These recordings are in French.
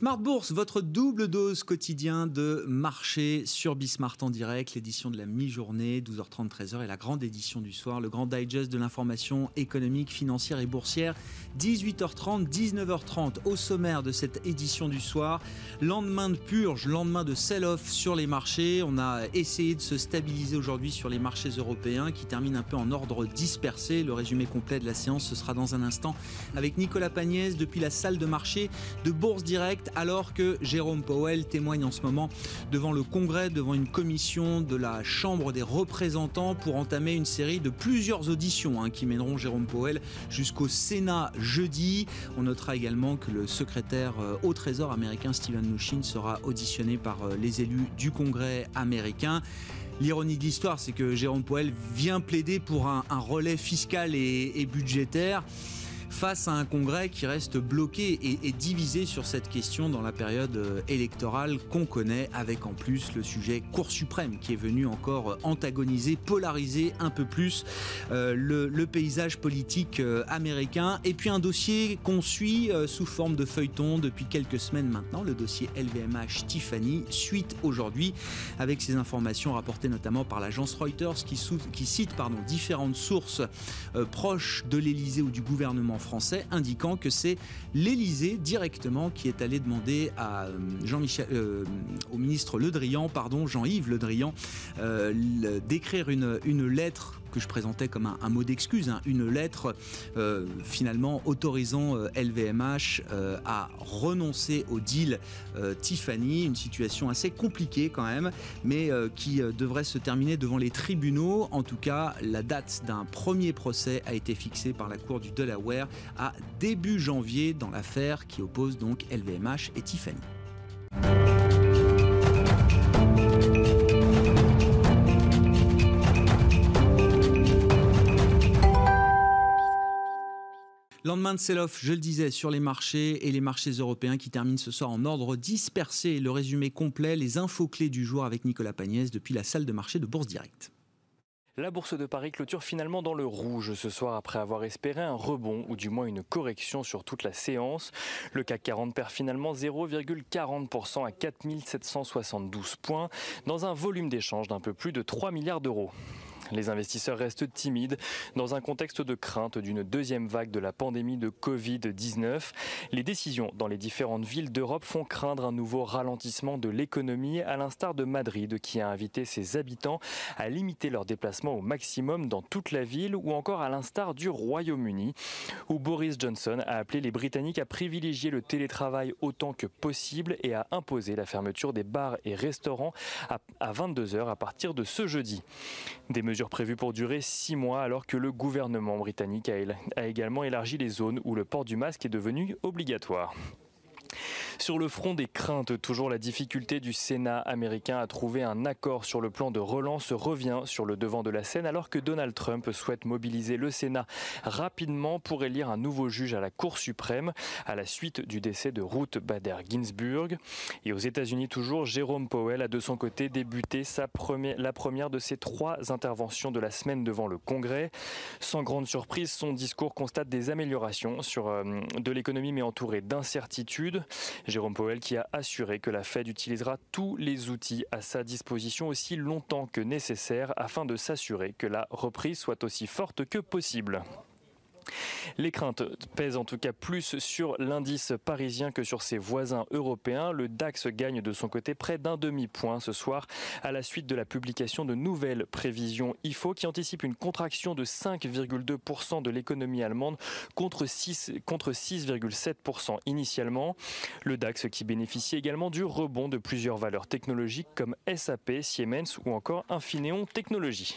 Smart Bourse, votre double dose quotidien de marché sur Bismart en direct, l'édition de la mi-journée, 12h30, 13h, et la grande édition du soir, le grand digest de l'information économique, financière et boursière, 18h30, 19h30. Au sommaire de cette édition du soir, lendemain de purge, lendemain de sell-off sur les marchés. On a essayé de se stabiliser aujourd'hui sur les marchés européens qui terminent un peu en ordre dispersé. Le résumé complet de la séance, ce sera dans un instant avec Nicolas Pagnès depuis la salle de marché de Bourse Direct alors que Jérôme Powell témoigne en ce moment devant le Congrès, devant une commission de la Chambre des représentants pour entamer une série de plusieurs auditions hein, qui mèneront Jérôme Powell jusqu'au Sénat jeudi. On notera également que le secrétaire euh, au Trésor américain Steven Mnuchin sera auditionné par euh, les élus du Congrès américain. L'ironie de l'histoire, c'est que Jérôme Powell vient plaider pour un, relais fiscal et budgétaire face à un Congrès qui reste bloqué et, divisé sur cette question dans la période euh, électorale qu'on connaît, avec en plus le sujet Cour suprême qui est venu encore antagoniser, polariser un peu plus euh, le, paysage politique euh, américain. Et puis un dossier qu'on suit sous forme de feuilleton depuis quelques semaines maintenant, le dossier LVMH Tiffany, suite aujourd'hui avec ces informations rapportées notamment par l'agence Reuters qui, cite différentes sources proches de l'Elysée ou du gouvernement français, indiquant que c'est l'Élysée directement qui est allé demander à euh, Jean-Michel, euh, au ministre Le Drian, pardon, Jean-Yves Le Drian, euh, d'écrire une, une lettre que je présentais comme un, mot d'excuse, hein, une lettre euh, finalement autorisant LVMH euh, euh, à renoncer au deal Tiffany, une situation assez compliquée quand même, mais qui devrait se terminer devant les tribunaux. En tout cas, la date d'un premier procès a été fixée par la Cour du Delaware à début janvier dans l'affaire qui oppose donc LVMH et Tiffany. Lendemain de sell-off, je le disais, sur les marchés et les marchés européens qui terminent ce soir en ordre dispersé. Le résumé complet, les infos clés du jour avec Nicolas Pagnès depuis la salle de marché de Bourse Direct. La bourse de Paris clôture finalement dans le rouge ce soir après avoir espéré un rebond ou du moins une correction sur toute la séance. Le CAC 40 perd finalement 0,40% à 4772 points dans un volume d'échange d'un peu plus de 3 milliards d'euros. Les investisseurs restent timides dans un contexte de crainte d'une deuxième vague de la pandémie de Covid-19. Les décisions dans les différentes villes d'Europe font craindre un nouveau ralentissement de l'économie, à l'instar de Madrid qui a invité ses habitants à limiter leurs déplacements au maximum dans toute la ville, ou encore à l'instar du Royaume-Uni, où Boris Johnson a appelé les Britanniques à privilégier le télétravail autant que possible et à imposer la fermeture des bars et restaurants à 22h à partir de ce jeudi. Prévues pour durer six mois alors que le gouvernement britannique a également élargi les zones où le port du masque est devenu obligatoire. Sur le front des craintes, toujours la difficulté du Sénat américain à trouver un accord sur le plan de relance revient sur le devant de la scène alors que Donald Trump souhaite mobiliser le Sénat rapidement pour élire un nouveau juge à la Cour suprême à la suite du décès de Ruth Bader Ginsburg. Et aux États-Unis toujours, Jérôme Powell a de son côté débuté la première de ses trois interventions de la semaine devant le Congrès. Sans grande surprise, son discours constate des améliorations sur, euh, de l'économie mais entouré d'incertitudes. Jérôme Powell qui a assuré que la Fed utilisera tous les outils à sa disposition aussi longtemps que nécessaire afin de s'assurer que la reprise soit aussi forte que possible. Les craintes pèsent en tout cas plus sur l'indice parisien que sur ses voisins européens. Le DAX gagne de son côté près d'un demi-point ce soir à la suite de la publication de nouvelles prévisions IFO qui anticipent une contraction de 5,2% de l'économie allemande contre 6,7% contre initialement. Le DAX qui bénéficie également du rebond de plusieurs valeurs technologiques comme SAP, Siemens ou encore Infineon Technologies.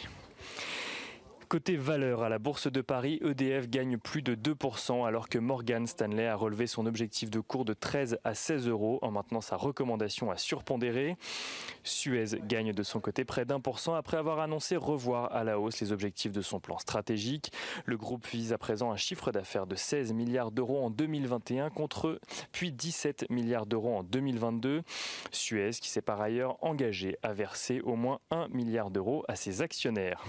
Côté valeur, à la Bourse de Paris, EDF gagne plus de 2% alors que Morgan Stanley a relevé son objectif de cours de 13 à 16 euros en maintenant sa recommandation à surpondérer. Suez gagne de son côté près d'un pour cent après avoir annoncé revoir à la hausse les objectifs de son plan stratégique. Le groupe vise à présent un chiffre d'affaires de 16 milliards d'euros en 2021 contre puis 17 milliards d'euros en 2022. Suez qui s'est par ailleurs engagé à verser au moins 1 milliard d'euros à ses actionnaires.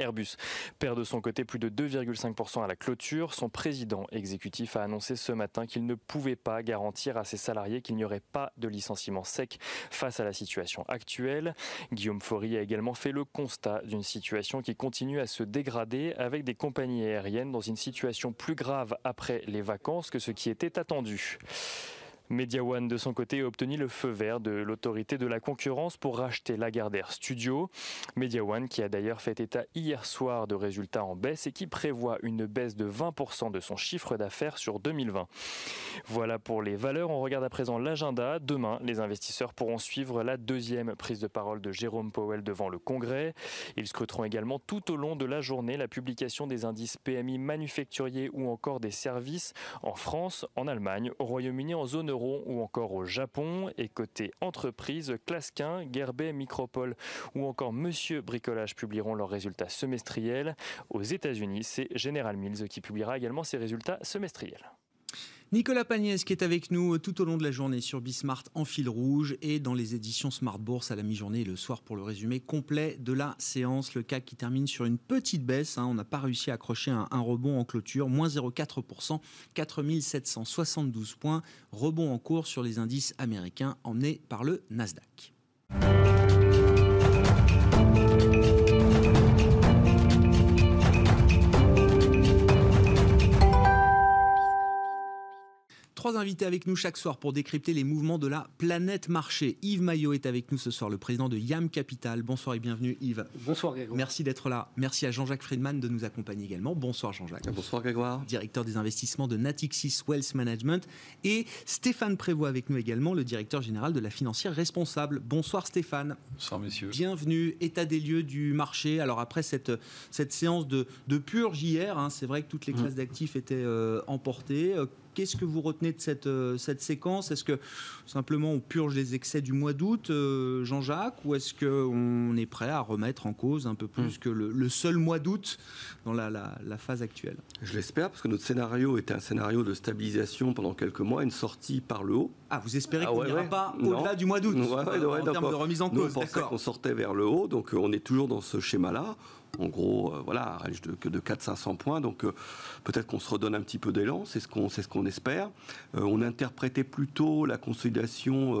Airbus perd de son côté plus de 2,5% à la clôture. Son président exécutif a annoncé ce matin qu'il ne pouvait pas garantir à ses salariés qu'il n'y aurait pas de licenciement sec face à la situation actuelle. Guillaume Faury a également fait le constat d'une situation qui continue à se dégrader avec des compagnies aériennes dans une situation plus grave après les vacances que ce qui était attendu. Media One, de son côté, a obtenu le feu vert de l'autorité de la concurrence pour racheter Lagardère Studio. Media One, qui a d'ailleurs fait état hier soir de résultats en baisse et qui prévoit une baisse de 20% de son chiffre d'affaires sur 2020. Voilà pour les valeurs. On regarde à présent l'agenda. Demain, les investisseurs pourront suivre la deuxième prise de parole de Jérôme Powell devant le Congrès. Ils scruteront également tout au long de la journée la publication des indices PMI manufacturiers ou encore des services en France, en Allemagne, au Royaume-Uni, en zone euro ou encore au Japon. Et côté entreprise, Clasquin, Gerbet, Micropole ou encore Monsieur Bricolage publieront leurs résultats semestriels. Aux États-Unis, c'est General Mills qui publiera également ses résultats semestriels. Nicolas Pagnès qui est avec nous tout au long de la journée sur Bismart en fil rouge et dans les éditions Smart Bourse à la mi-journée et le soir pour le résumé complet de la séance. Le CAC qui termine sur une petite baisse. Hein. on n'a pas réussi à accrocher un, un, rebond en clôture. Moins 0,4%, 4772 points. Rebond en cours sur les indices américains emmenés par le Nasdaq. Trois invités avec nous chaque soir pour décrypter les mouvements de la planète marché. Yves Maillot est avec nous ce soir, le président de YAM Capital. Bonsoir et bienvenue Yves. Bonsoir Grégoire. Merci d'être là. Merci à Jean-Jacques Friedman de nous accompagner également. Bonsoir Jean-Jacques. Bonsoir Grégoire. Directeur des investissements de Natixis Wealth Management. Et Stéphane Prévost avec nous également, le directeur général de la financière responsable. Bonsoir Stéphane. Bonsoir messieurs. Bienvenue. État des lieux du marché. Alors après cette, cette séance de, de purge hier, hein, c'est vrai que toutes les classes mmh. d'actifs étaient euh, emportées. Qu'est-ce que vous retenez de cette, euh, cette séquence? Est-ce que simplement on purge les excès du mois d'août, euh, Jean-Jacques, ou est-ce qu'on est prêt à remettre en cause un peu plus hmm. que le, le, seul mois d'août dans la, la, la, phase actuelle? Je l'espère, parce que notre scénario était un scénario de stabilisation pendant quelques mois, une sortie par le haut. Ah, vous espérez ah, qu'on n'ira ouais, pas au-delà du mois d'août ouais, en termes de remise en cause Nous, on pensait qu'on sortait vers le haut, donc euh, on est toujours dans ce schéma-là en gros, euh, voilà, un range de, de 400-500 points. Donc euh, peut-être qu'on se redonne un petit peu d'élan, c'est ce qu'on espère. Euh, on interprétait plutôt la consolidation,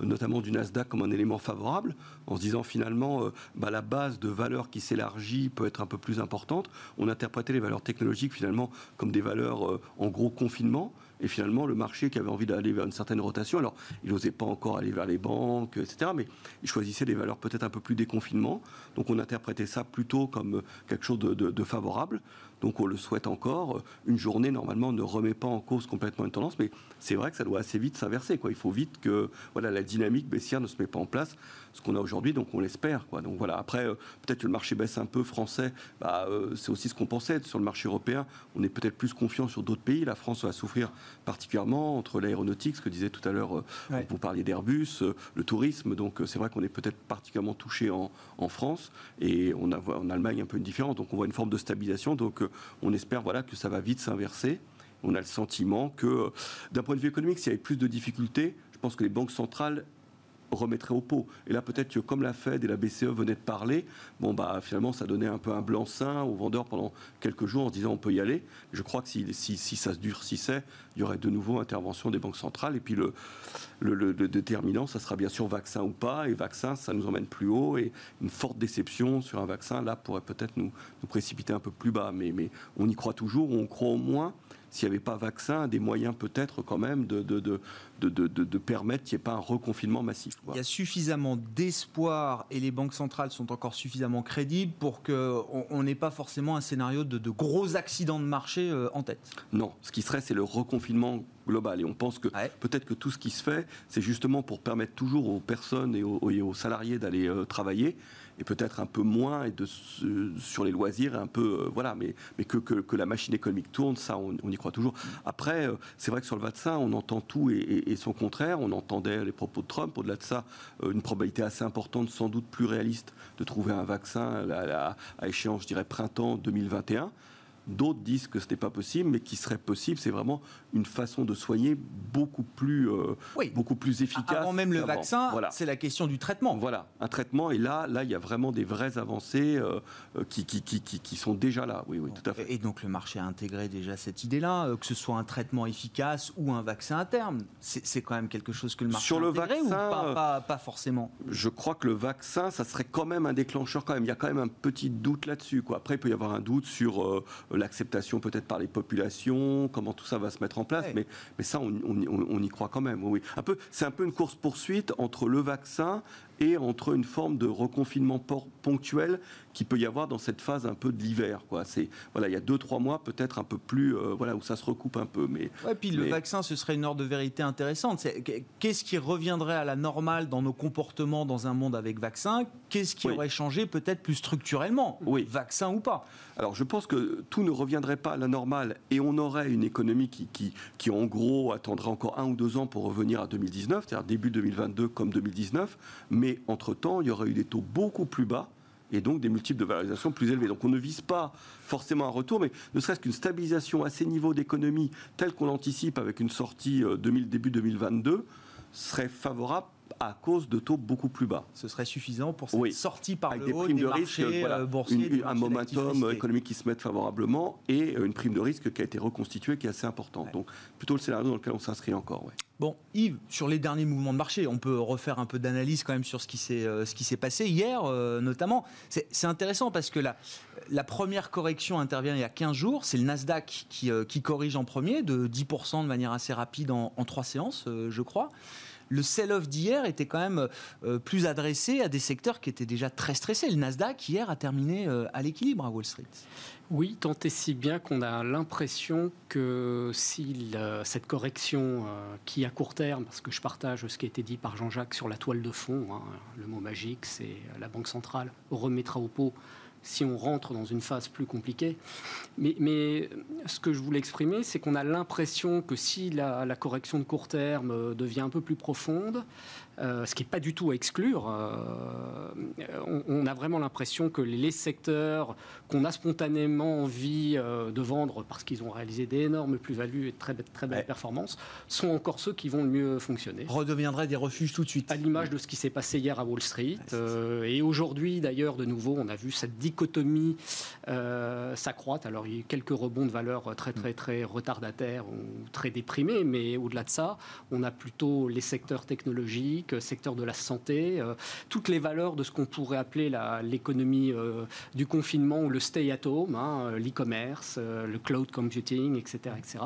notamment du Nasdaq, comme un élément favorable, en se disant finalement, bah, la base de valeur qui s'élargit peut être un peu plus importante. On interprétait les valeurs technologiques finalement comme des valeurs en gros confinement. Et finalement, le marché qui avait envie d'aller vers une certaine rotation, alors il n'osait pas encore aller vers les banques, etc., mais il choisissait des valeurs peut-être un peu plus déconfinement. Donc on interprétait ça plutôt comme quelque chose de, favorable. Donc on le souhaite encore. Une journée, normalement, ne remet pas en cause complètement une tendance, mais c'est vrai que ça doit assez vite s'inverser. Il faut vite que voilà, la dynamique baissière ne se met pas en place, ce qu'on a aujourd'hui, donc on l'espère. Donc voilà. Après, euh, peut-être que le marché baisse un peu français, bah, euh, c'est aussi ce qu'on pensait. Sur le marché européen, on est peut-être plus confiant sur d'autres pays. La France va souffrir particulièrement entre l'aéronautique, ce que disait tout à l'heure, euh, ouais. vous parliez d'Airbus, le tourisme. Donc c'est vrai qu'on est peut-être particulièrement touché en, en, France et on a en Allemagne un peu une différence. Donc on voit une forme de stabilisation. Donc on espère voilà, que ça va vite s'inverser. On a le sentiment que, d'un point de vue économique, s'il y avait plus de difficultés, je pense que les banques centrales remettrait au pot. Et là, peut-être que comme la Fed et la BCE venaient de parler, bon, bah, finalement, ça donnait un peu un blanc-seing aux vendeurs pendant quelques jours en disant on peut y aller. Je crois que si, si, si ça se durcissait, il y aurait de nouveau intervention des banques centrales. Et puis le, le, le, le, déterminant, ça sera bien sûr vaccin ou pas. Et vaccin, ça nous emmène plus haut. Et une forte déception sur un vaccin, là, pourrait peut-être nous, nous précipiter un peu plus bas. Mais, mais on y croit toujours, on croit au moins s'il n'y avait pas vaccin, des moyens peut-être quand même de, de, de, de permettre qu'il n'y ait pas un reconfinement massif. Quoi. Il y a suffisamment d'espoir et les banques centrales sont encore suffisamment crédibles pour qu'on n'ait pas forcément un scénario de, gros accidents de marché euh, en tête. Non, ce qui serait, c'est le reconfinement globale. Et on pense que peut-être que tout ce qui se fait, c'est justement pour permettre toujours aux personnes et aux, salariés d'aller travailler et peut-être un peu moins et de, sur les loisirs, un peu, euh, voilà, mais, mais que, que, la machine économique tourne, ça, on, y croit toujours. Après, euh, c'est vrai que sur le vaccin, on entend tout et, son contraire. On entendait les propos de Trump. Au-delà de ça, euh, une probabilité assez importante, sans doute plus réaliste, de trouver un vaccin à, à échéance, je dirais, printemps 2021. D'autres disent que ce n'est pas possible, mais qui serait possible, c'est vraiment une façon de soigner beaucoup plus, euh, beaucoup plus efficace. Avant même le vaccin, c'est la question du traitement. Voilà, un traitement. Et là, là, il y a vraiment des vraies avancées euh, euh, qui, qui, qui, qui, sont déjà là. Oui, oui, tout à fait. Et donc le marché a intégré déjà cette idée-là, que ce soit un traitement efficace ou un vaccin à terme. C'est quand même quelque chose que le marché Sur le vaccin, ou pas, pas, forcément? Je crois que le vaccin, ça serait quand même un déclencheur quand même. Il y a quand même un petit doute là-dessus. Après, il peut y avoir un doute sur l'acceptation peut-être par les populations, comment tout ça va se mettre en place, mais, mais ça, on, on, y croit quand même. Oui. Un peu, c'est un peu une course-poursuite entre le vaccin et entre une forme de reconfinement ponctuel qui peut y avoir dans cette phase un peu de l'hiver. Quoi. C'est, voilà, il y a deux, trois mois peut-être un peu plus, euh, voilà, où ça se recoupe un peu. Mais, ouais, puis le vaccin, ce serait une heure de vérité intéressante. qu'est-ce qui reviendrait à la normale dans nos comportements dans un monde avec vaccin? Qu'est-ce qui aurait changé peut-être plus structurellement? Oui. Vaccin ou pas? Alors je pense que tout ne reviendrait pas à la normale et on aurait une économie qui, qui, qui en gros attendrait encore un ou deux ans pour revenir à 2019, c'est-à-dire début 2022 comme 2019, mais entre-temps, il y aurait eu des taux beaucoup plus bas et donc des multiples de valorisation plus élevés. Donc on ne vise pas forcément un retour, mais ne serait-ce qu'une stabilisation à ces niveaux d'économie telle qu'on l'anticipe avec une sortie 2000, euh, début 2022 serait favorable à cause de taux beaucoup plus bas. Ce serait suffisant pour cette sortie par Avec le des primes de risque, voilà, euh, un momentum économique qui se met favorablement et euh, une prime de risque qui a été reconstituée qui est assez importante. Donc plutôt le scénario dans lequel on s'inscrit encore. Ouais. Bon, Yves, sur les derniers mouvements de marché, on peut refaire un peu d'analyse quand même sur ce qui s'est euh, ce qui s'est passé hier, notamment. C'est intéressant parce que la, la première correction intervient il y a 15 jours. C'est le Nasdaq qui, qui, corrige en premier de 10% de manière assez rapide en, en trois séances, je crois le sell-off d'hier était quand même euh, plus adressé à des secteurs qui étaient déjà très stressés. Le Nasdaq, hier, a terminé euh, à l'équilibre à Wall Street. Oui, tant et si bien qu'on a l'impression que si cette correction euh, qui à court terme, parce que je partage ce qui a été dit par Jean-Jacques sur la toile de fond, hein, le mot magique, c'est la Banque centrale remettra au pot si on rentre dans une phase plus compliquée. Mais, ce que je voulais exprimer, c'est qu'on a l'impression que si la, correction de court terme euh, devient un peu plus profonde, euh, ce qui n'est pas du tout à exclure. Euh, on, a vraiment l'impression que les secteurs qu'on a spontanément envie euh, de vendre parce qu'ils ont réalisé d'énormes plus-values et de très, très belles performances sont encore ceux qui vont le mieux fonctionner. Redeviendraient des refuges tout de suite. À l'image de ce qui s'est passé hier à Wall Street. et aujourd'hui, d'ailleurs, de nouveau, on a vu cette dichotomie s'accroître. Alors, il y a eu quelques rebonds de valeur très, très, très retardataires ou très déprimés, mais au-delà de ça, on a plutôt les secteurs technologiques secteur de la santé, euh, toutes les valeurs de ce qu'on pourrait appeler l'économie euh, du confinement ou le stay at home, hein, euh, l'e-commerce, le cloud computing, etc. etc.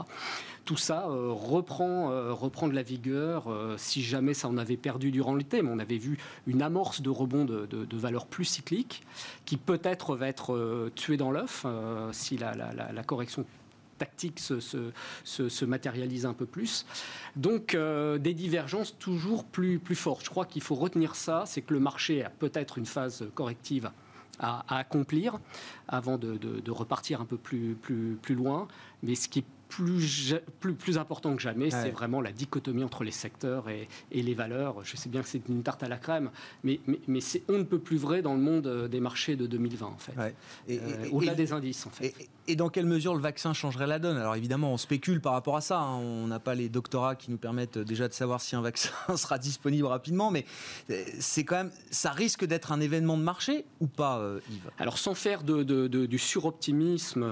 Tout ça reprend, reprend de la vigueur si jamais ça en avait perdu durant l'été, mais on avait vu une amorce de rebond de, valeurs plus cycliques qui peut-être va être tuée dans l'œuf si la, correction tactique se, se, matérialise un peu plus. Donc euh, des divergences toujours plus, plus fortes. Je crois qu'il faut retenir ça, c'est que le marché a peut-être une phase corrective à, accomplir avant de, de, repartir un peu plus, plus, plus loin. Mais ce qui est plus, plus, plus important que jamais, c'est vraiment la dichotomie entre les secteurs et, et, les valeurs. Je sais bien que c'est une tarte à la crème, mais, mais, mais c'est on ne peut plus vrai dans le monde euh, des marchés de 2020, en fait. Euh, au-delà des indices, en fait. Et, dans quelle mesure le vaccin changerait la donne? Alors évidemment, on spécule par rapport à ça. Hein. On n'a pas les doctorats qui nous permettent déjà de savoir si un vaccin sera disponible rapidement, mais euh, c'est quand même, ça risque d'être un événement de marché ou pas, Yves? Alors sans faire du suroptimisme,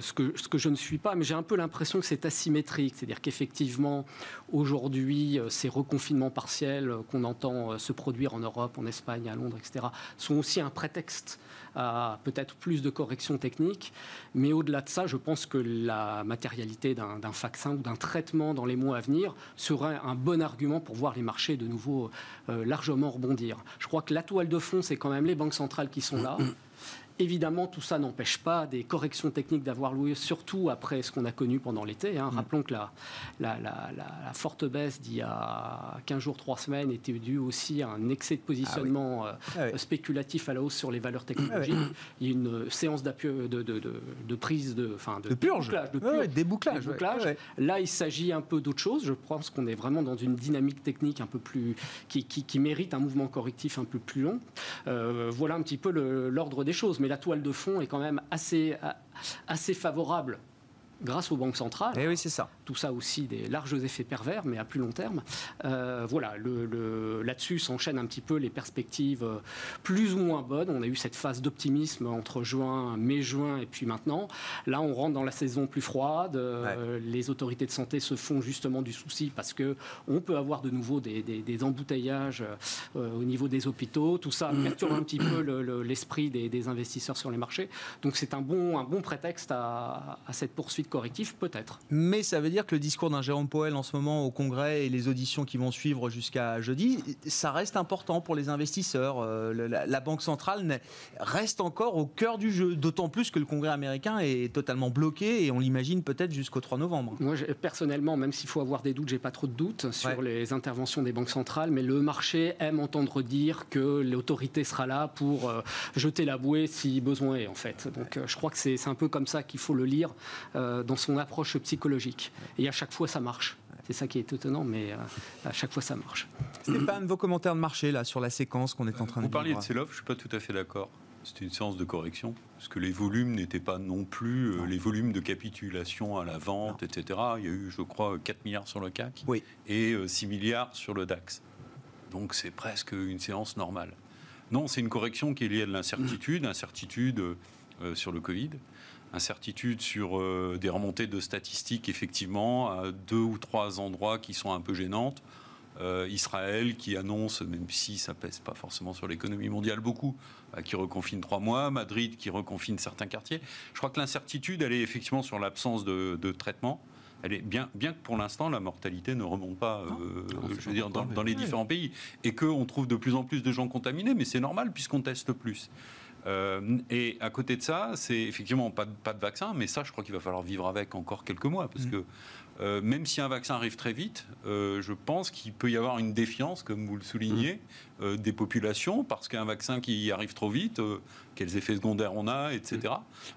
ce, que, ce que je ne suis pas, mais j'ai un peu l'impression que c'est asymétrique, c'est-à-dire qu'effectivement, aujourd'hui, euh, ces reconfinements partiels euh, qu'on entend euh, se produire en Europe, en Espagne, à Londres, etc., sont aussi un prétexte à peut-être plus de corrections techniques. Mais au-delà de ça, je pense que la matérialité d'un vaccin ou d'un traitement dans les mois à venir serait un bon argument pour voir les marchés de nouveau largement rebondir. Je crois que la toile de fond, c'est quand même les banques centrales qui sont là Évidemment, tout ça n'empêche pas des corrections techniques d'avoir loué, surtout après ce qu'on a connu pendant l'été. Hein. Mm. Rappelons que la, la, forte baisse d'il y a 15 jours, 3 semaines était due aussi à un excès de positionnement ah euh, ah spéculatif à la hausse sur les valeurs technologiques. Ah il y a une séance de, de, de, prise de, enfin de, purge, de débouclage. Là, il s'agit un peu d'autre chose. Je pense qu'on est vraiment dans une dynamique technique un peu plus qui, qui, mérite un mouvement correctif un peu plus long. Euh, voilà un petit peu l'ordre des choses. Mais la toile de fond est quand même assez, assez favorable grâce aux banques centrales. Et eh oui, c'est ça. Tout ça aussi des larges effets pervers, mais à plus long terme. Euh, voilà, le, là-dessus s'enchaînent un petit peu les perspectives euh, plus ou moins bonnes. On a eu cette phase d'optimisme entre juin, mai-juin et puis maintenant. Là, on rentre dans la saison plus froide. Euh, les autorités de santé se font justement du souci parce que on peut avoir de nouveau des, des, embouteillages au niveau des hôpitaux. Tout ça perturbe un petit peu l'esprit des, investisseurs sur les marchés. Donc c'est un bon, un bon prétexte à, à cette poursuite correctif, peut-être. Mais ça veut dire que le discours d'un Jérôme Powell en ce moment au Congrès et les auditions qui vont suivre jusqu'à jeudi, ça reste important pour les investisseurs. Euh, la, Banque centrale reste encore au cœur du jeu, d'autant plus que le Congrès américain est totalement bloqué et on l'imagine peut-être jusqu'au 3 novembre. Moi, personnellement, même s'il faut avoir des doutes, j'ai pas trop de doutes sur les interventions des banques centrales, mais le marché aime entendre dire que l'autorité sera là pour euh, jeter la bouée si besoin est, en fait. Donc, euh, je crois que c'est un peu comme ça qu'il faut le lire. Euh, dans son approche psychologique. Et à chaque fois, ça marche. C'est ça qui est étonnant, mais euh, à chaque fois, ça marche. Stéphane, vos commentaires de marché là, sur la séquence qu'on est en train de Vous parliez de sell-off, je ne suis pas tout à fait d'accord. C'était une séance de correction, parce que les volumes n'étaient pas non plus euh, les volumes de capitulation à la vente, etc. Il y a eu, je crois, 4 milliards sur le CAC oui. et 6 milliards sur le DAX. Donc c'est presque une séance normale. Non, c'est une correction qui est liée à de l'incertitude, incertitude sur le Covid, incertitude sur euh, des remontées de statistiques, effectivement, à deux ou trois endroits qui sont un peu gênantes. Euh, Israël qui annonce, même si ça pèse pas forcément sur l'économie mondiale beaucoup, bah, qui reconfine trois mois, Madrid qui reconfine certains quartiers. Je crois que l'incertitude, elle est effectivement sur l'absence de, traitement. Elle est bien, bien que pour l'instant la mortalité ne remonte pas, euh, je veux dire, dans, dans les différents pays, et qu'on trouve de plus en plus de gens contaminés, mais c'est normal puisqu'on teste plus. Euh, et à côté de ça, c'est effectivement pas de, pas de vaccin, mais ça, je crois qu'il va falloir vivre avec encore quelques mois, parce mm. que euh, même si un vaccin arrive très vite, euh, je pense qu'il peut y avoir une défiance, comme vous le soulignez, mm. des populations, parce qu'un vaccin qui arrive trop vite, quels effets secondaires on a, etc.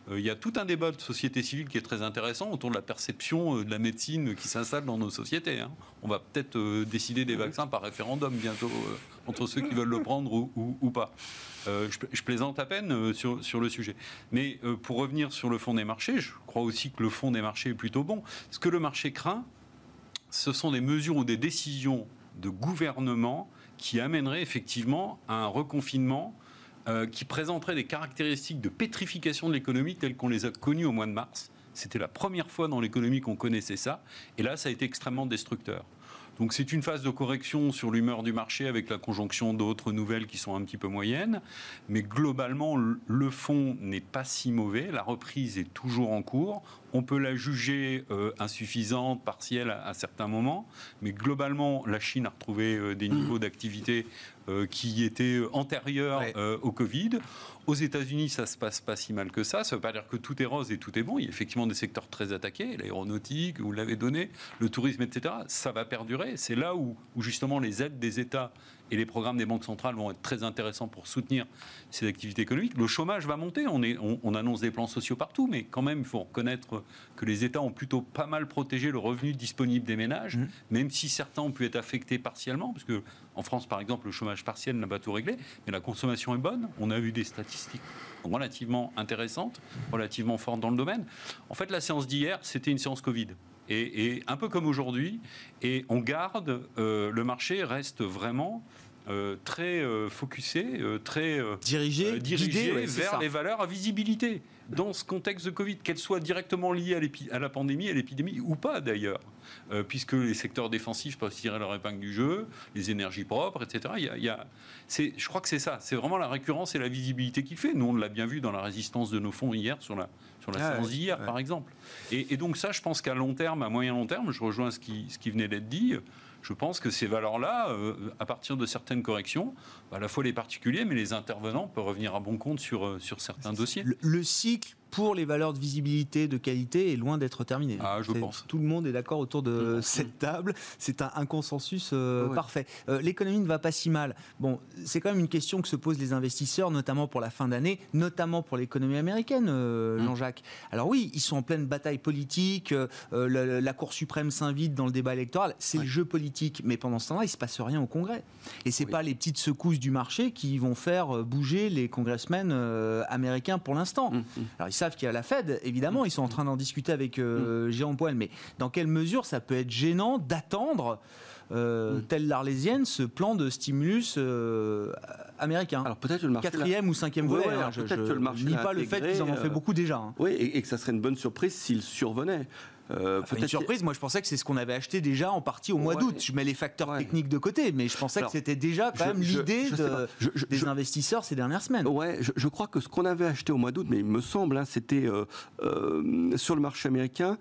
Mm. Il y a tout un débat de société civile qui est très intéressant autour de la perception de la médecine qui s'installe dans nos sociétés. Hein. On va peut-être décider des vaccins par référendum bientôt, entre ceux qui veulent le prendre ou, ou pas. Euh, je, plaisante à peine euh, sur, le sujet. Mais euh, pour revenir sur le fond des marchés, je crois aussi que le fond des marchés est plutôt bon. Ce que le marché craint, ce sont des mesures ou des décisions de gouvernement qui amèneraient effectivement à un reconfinement qui présenterait des caractéristiques de pétrification de l'économie telles qu'on les a connues au mois de mars. C'était la première fois dans l'économie qu'on connaissait ça. Et là, ça a été extrêmement destructeur. Donc c'est une phase de correction sur l'humeur du marché avec la conjonction d'autres nouvelles qui sont un petit peu moyennes. Mais globalement, le fond n'est pas si mauvais. La reprise est toujours en cours. On peut la juger euh, insuffisante, partielle à, certains moments, mais globalement, la Chine a retrouvé euh, des niveaux d'activité euh, qui étaient antérieurs au Covid. Aux États-Unis, ça se passe pas si mal que ça. Ça ne veut pas dire que tout est rose et tout est bon. Il y a effectivement des secteurs très attaqués, l'aéronautique, vous l'avez donné, le tourisme, etc. Ça va perdurer. C'est là où, où justement les aides des États et les programmes des banques centrales vont être très intéressants pour soutenir ces activités économiques. Le chômage va monter, on, est, on, annonce des plans sociaux partout, mais quand même, il faut reconnaître que les États ont plutôt pas mal protégé le revenu disponible des ménages, mmh. même si certains ont pu être affectés partiellement, parce que en France, par exemple, le chômage partiel n'a pas tout réglé, mais la consommation est bonne. On a eu des statistiques relativement intéressantes, relativement fortes dans le domaine. En fait, la séance d'hier, c'était une séance Covid. Et, un peu comme aujourd'hui, et on garde, euh, le marché reste vraiment euh, très euh, focusé, euh, très dirigé, dirigé vers les valeurs à visibilité dans ce contexte de Covid, qu'elles soient directement liées à, à la pandémie, à l'épidémie ou pas d'ailleurs. euh, puisque les secteurs défensifs peuvent tirer leur épingle du jeu, les énergies propres, etc. Il y a, je crois que c'est ça, c'est vraiment la récurrence et la visibilité qu'il fait. Nous, on l'a bien vu dans la résistance de nos fonds hier sur la, sur la ah séance d'hier, par exemple. Et, donc ça, je pense qu'à long terme, à moyen long terme, je rejoins ce qui, ce qui venait d'être dit, je pense que ces valeurs-là, euh, à partir de certaines corrections, à la fois les particuliers, mais les intervenants peuvent revenir à bon compte sur, euh, sur certains dossiers. le cycle pour les valeurs de visibilité, de qualité est loin d'être terminé. Ah, je pense. Tout le monde est d'accord autour de cette table. C'est un, consensus euh, parfait. Euh, l'économie ne va pas si mal. Bon, c'est quand même une question que se posent les investisseurs, notamment pour la fin d'année, notamment pour l'économie américaine, euh, mmh. Jean-Jacques. Alors oui, ils sont en pleine bataille politique. la, Cour suprême s'invite dans le débat électoral. C'est le jeu politique. Mais pendant ce temps-là, il se passe rien au Congrès. Et c'est pas les petites secousses du marché qui vont faire bouger les congressmen américains pour l'instant. Mmh, mmh. Alors savent qu'il y a la Fed, évidemment, ils sont en train d'en discuter avec euh, mm. Jérôme Poel, mais dans quelle mesure ça peut être gênant d'attendre euh, mm. tel l'Arlésienne, ce plan de stimulus euh, américain? Alors peut-être le marché quatrième ou cinquième volet. Hein, je, ne nie pas le fait qu'ils en ont fait beaucoup déjà. Hein. Oui, et, et, que ça serait une bonne surprise s'il survenait. Euh, une surprise, moi je pensais que c'est ce qu'on avait acheté déjà en partie au mois d'août. Je mets les facteurs techniques de côté, mais je pensais que c'était déjà quand même l'idée des investisseurs ces dernières semaines. Ouais, je, crois que ce qu'on avait acheté au mois d'août, mais il me semble, hein, c'était euh, euh, sur le marché américain,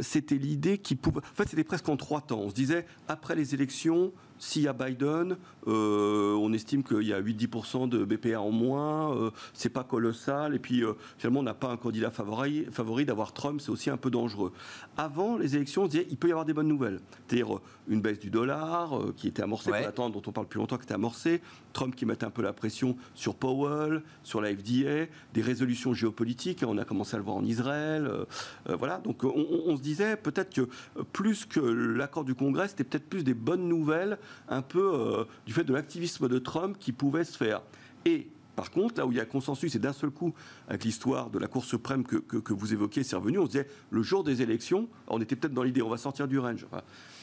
c'était l'idée qui pouvait. En fait, c'était presque en trois temps. On se disait après les élections s'il y a Biden, euh, on estime qu'il y a 8-10% de BPA en moins, euh, c'est pas colossal, et puis euh, finalement on n'a pas un candidat favori, favori d'avoir Trump, c'est aussi un peu dangereux. Avant les élections, on se disait il peut y avoir des bonnes nouvelles, c'est-à-dire une baisse du dollar qui était amorcée, dont on parle plus longtemps, qui était amorcée, Trump qui mettait un peu la pression sur Powell, sur la FDA, des résolutions géopolitiques, on a commencé à le voir en Israël, voilà, donc on, se disait peut-être que plus que l'accord du Congrès, c'était peut-être plus des bonnes nouvelles un peu euh, du fait de l'activisme de Trump qui pouvait se faire. Et par contre, là où il y a consensus, et d'un seul coup, avec l'histoire de la Cour suprême que, que, vous évoquez, c'est revenu, on se disait, le jour des élections, on était peut-être dans l'idée, on va sortir du range.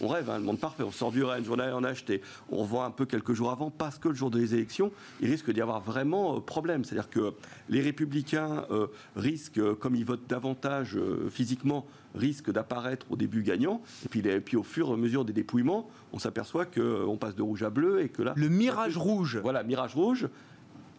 on rêve, hein, le monde parfait, on sort du range, on a, on a acheté, on revoit un peu quelques jours avant, parce que le jour des élections, il risque d'y avoir vraiment euh, problème. C'est-à-dire que les républicains euh, risquent, comme ils votent davantage physiquement, risque d'apparaître au début gagnant, et puis, et puis au fur et à mesure des dépouillements, on s'aperçoit qu'on euh, passe de rouge à bleu et que là... Le mirage rouge Voilà, mirage rouge.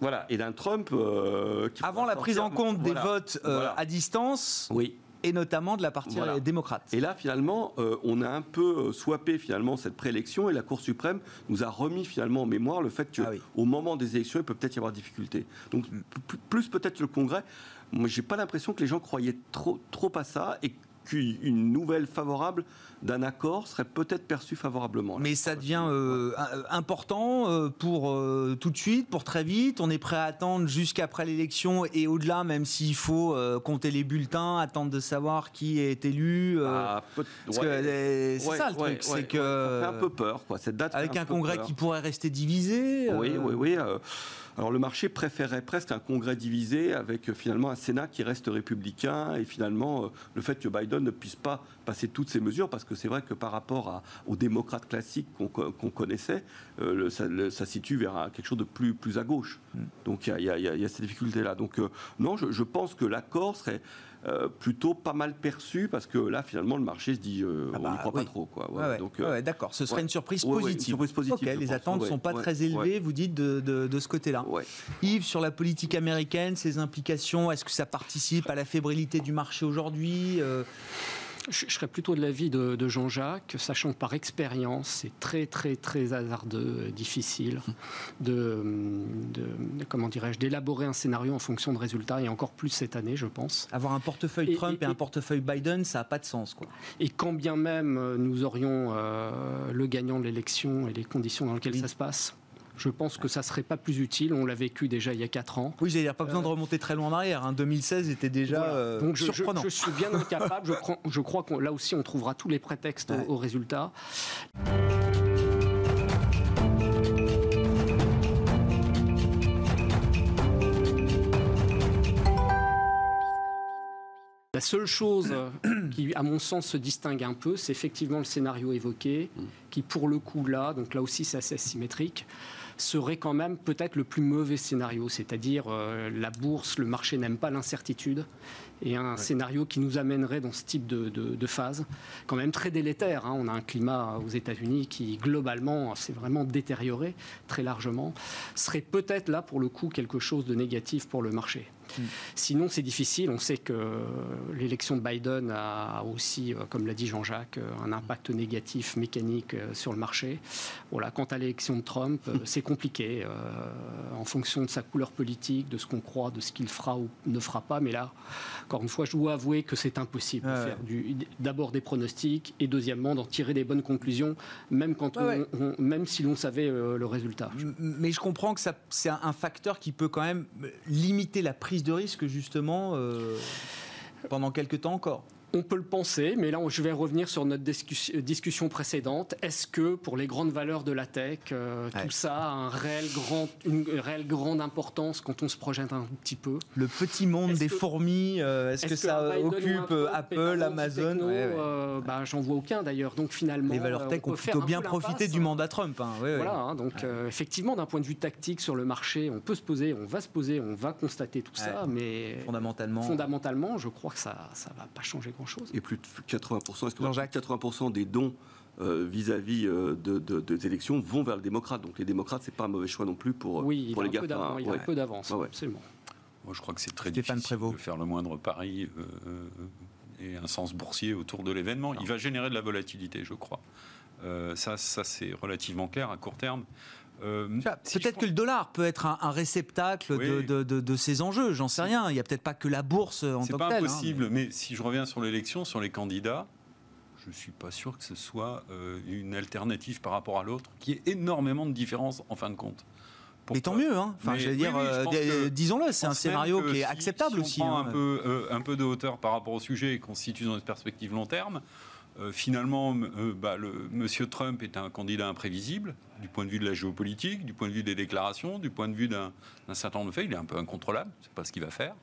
Voilà, et d'un Trump euh, Avant la prise en compte des votes euh, à distance oui et notamment de la partie démocrate. Et là, finalement, on a un peu swappé finalement cette préélection et la Cour suprême nous a remis finalement en mémoire le fait qu'au ah moment des élections, il peut peut-être y avoir difficulté. Donc, mm. plus peut-être le Congrès. Moi, j'ai pas l'impression que les gens croyaient trop, trop à ça et qu'une nouvelle favorable d'un accord serait peut-être perçue favorablement. Mais ça devient euh, important euh, pour euh, tout de suite, pour très vite. On est prêt à attendre jusqu'après l'élection et au-delà, même s'il faut compter les bulletins, attendre de savoir qui est élu. Ah, c'est ça le truc, c'est que ça fait un peu peur, quoi. Cette date avec un, congrès qui pourrait rester divisé. Oui, oui, oui. Alors le marché préférait presque un congrès divisé avec euh, finalement un Sénat qui reste républicain et finalement euh, le fait que Biden ne puisse pas passer toutes ces mesures parce que c'est vrai que par rapport aux démocrates classiques qu'on connaissait, euh, ça, situe vers quelque chose de plus, plus à gauche. Mm. Donc il y, a, ces difficultés-là. Donc non, je, pense que l'accord serait euh, plutôt pas mal perçu parce que là finalement le marché se dit euh, ah on n'y bah croit pas trop quoi. Donc euh, d'accord, ce serait une surprise positive. les attentes ne sont pas très élevées, vous dites de, de, ce côté-là. Yves sur la politique américaine, ses implications, est-ce que ça participe à la fébrilité du marché aujourd'hui je, serais plutôt de l'avis de, de Jean-Jacques, sachant que par expérience, c'est très très très hasardeux, difficile de, comment dirais-je, d'élaborer un scénario en fonction de résultats et encore plus cette année, je pense. Avoir un portefeuille Trump et, un portefeuille Biden, ça n'a pas de sens, quoi. Et quand bien même nous aurions euh, le gagnant de l'élection et les conditions dans lesquelles ça se passe, je pense que ça serait pas plus utile. On l'a vécu déjà il y a 4 ans. Oui, j'ai pas besoin de remonter très loin en arrière. Hein. 2016 était déjà euh, Donc je, surprenant. Je, suis bien incapable. je, crois, je crois que là aussi, on trouvera tous les prétextes aux résultats. La seule chose qui, à mon sens, se distingue un peu, c'est effectivement le scénario évoqué. Mm. qui pour le coup là, donc là aussi c'est assez symétrique, serait quand même peut-être le plus mauvais scénario, c'est-à-dire euh, la bourse, le marché n'aime pas l'incertitude, et un scénario qui nous amènerait dans ce type de, phase, quand même très délétère. Hein. On a un climat aux États-Unis qui globalement s'est vraiment détérioré très largement, serait peut-être là pour le coup quelque chose de négatif pour le marché. Sinon, c'est difficile. On sait que l'élection de Biden a aussi, euh, comme l'a dit Jean-Jacques, euh, un impact négatif mécanique euh, sur le marché. Voilà, quant à l'élection de Trump, c'est compliqué en fonction de sa couleur politique, de ce qu'on croit, de ce qu'il fera ou ne fera pas. Mais là, encore une fois, je dois avouer que c'est impossible de faire d'abord des pronostics et deuxièmement d'en tirer des bonnes conclusions, même, quand même si l'on savait le résultat. Mais je comprends que c'est un facteur qui peut quand même limiter la prise de risque justement euh, pendant quelques temps encore? On peut le penser, mais là, je vais revenir sur notre discussion précédente. Est-ce que pour les grandes valeurs de la tech, euh, tout ça a un réel grand, une réelle grande importance quand on se projette un petit peu? Le petit monde des fourmis, euh, est-ce que, ça occupe Apple, Amazon? euh, bah, J'en vois aucun d'ailleurs. Donc finalement, les valeurs tech ont plutôt bien profité du mandat Trump. Hein. voilà, hein, donc effectivement, d'un point de vue tactique sur le marché, on peut se poser, on va se poser, on va constater tout ça, mais fondamentalement, fondamentalement, je crois que ça ne va pas changer Et plus de 80%, est-ce que 80% des dons euh, vis-à-vis euh, de, des élections vont vers le démocrate. Donc les démocrates, c'est pas un mauvais choix non plus pour, oui, pour les gars. il y a un peu d'avance, absolument. Moi, je crois que c'est très difficile de faire le moindre pari euh, et un sens boursier autour de l'événement. Il va générer de la volatilité, je crois. ça, ça c'est relativement clair à court terme. Euh, peut-être que le dollar peut être un, réceptacle de, ces enjeux, j'en sais rien. Il n'y a peut-être pas que la bourse en tant que C'est pas hein, impossible, mais... si je reviens sur l'élection, sur les candidats, je ne suis pas sûr que ce soit euh, une alternative par rapport à l'autre, qui ait énormément de différences en fin de compte. mais tant mieux, hein. enfin, j'allais dire, euh, disons-le, c'est un scénario qui est acceptable si aussi. On prend hein. un, peu, un peu de hauteur par rapport au sujet et qu'on se situe dans une perspective long terme. Euh, finalement, euh, bah, Monsieur Trump est un candidat imprévisible du point de vue de la géopolitique, du point de vue des déclarations, du point de vue d'un certain nombre de faits. Il est un peu incontrôlable, c'est pas ce qu'il va faire.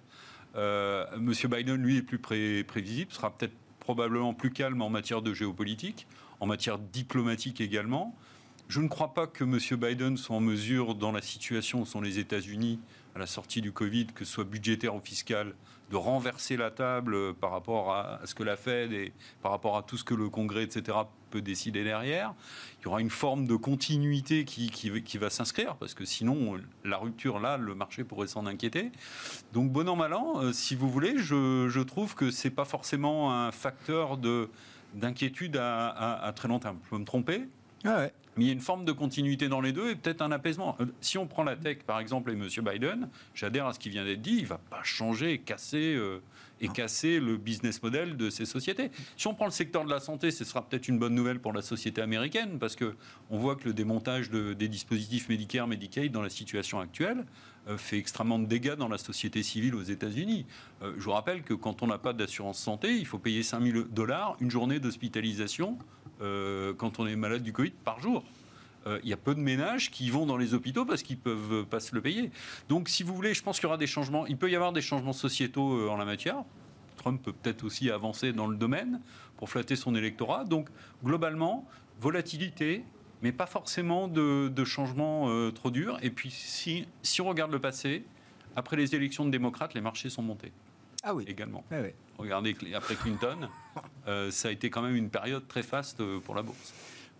Euh, Monsieur Biden, lui, est plus prévisible, sera peut-être probablement plus calme en matière de géopolitique, en matière diplomatique également. Je ne crois pas que M. Biden soit en mesure, dans la situation où sont les États-Unis à la sortie du Covid, que ce soit budgétaire ou fiscal, de renverser la table par rapport à ce que la Fed et par rapport à tout ce que le Congrès, etc., peut décider derrière. Il y aura une forme de continuité qui, qui, va s'inscrire, parce que sinon, la rupture, là, le marché pourrait s'en inquiéter. Donc, bon an, mal an, euh, si vous voulez, je, trouve que ce n'est pas forcément un facteur d'inquiétude à, à, très long terme. Je peux me tromper? Ah ouais. Mais il y a une forme de continuité dans les deux et peut-être un apaisement. Euh, si on prend la tech, par exemple, et M. Biden, j'adhère à ce qui vient d'être dit, il ne va pas changer et casser, euh, et casser le business model de ces sociétés. Si on prend le secteur de la santé, ce sera peut-être une bonne nouvelle pour la société américaine parce qu'on voit que le démontage des dispositifs médicaires, Medicaid dans la situation actuelle euh, fait extrêmement de dégâts dans la société civile aux États-Unis. je vous rappelle que quand on n'a pas d'assurance santé, il faut payer 5 000 dollars une journée d'hospitalisation euh, quand on est malade du Covid par jour. Euh, il y a peu de ménages qui vont dans les hôpitaux parce qu'ils peuvent pas se le payer. Donc, si vous voulez, je pense qu'il y aura des changements. Il peut y avoir des changements sociétaux euh, en la matière. Trump peut peut-être aussi avancer dans le domaine pour flatter son électorat. Donc, globalement, volatilité, mais pas forcément de, changements trop durs. Et puis, si, si on regarde le passé, après les élections de démocrates, les marchés sont montés. Ah oui. Également. Ah oui. Regardez, après Clinton, euh, ça a été quand même une période très faste euh, pour la bourse.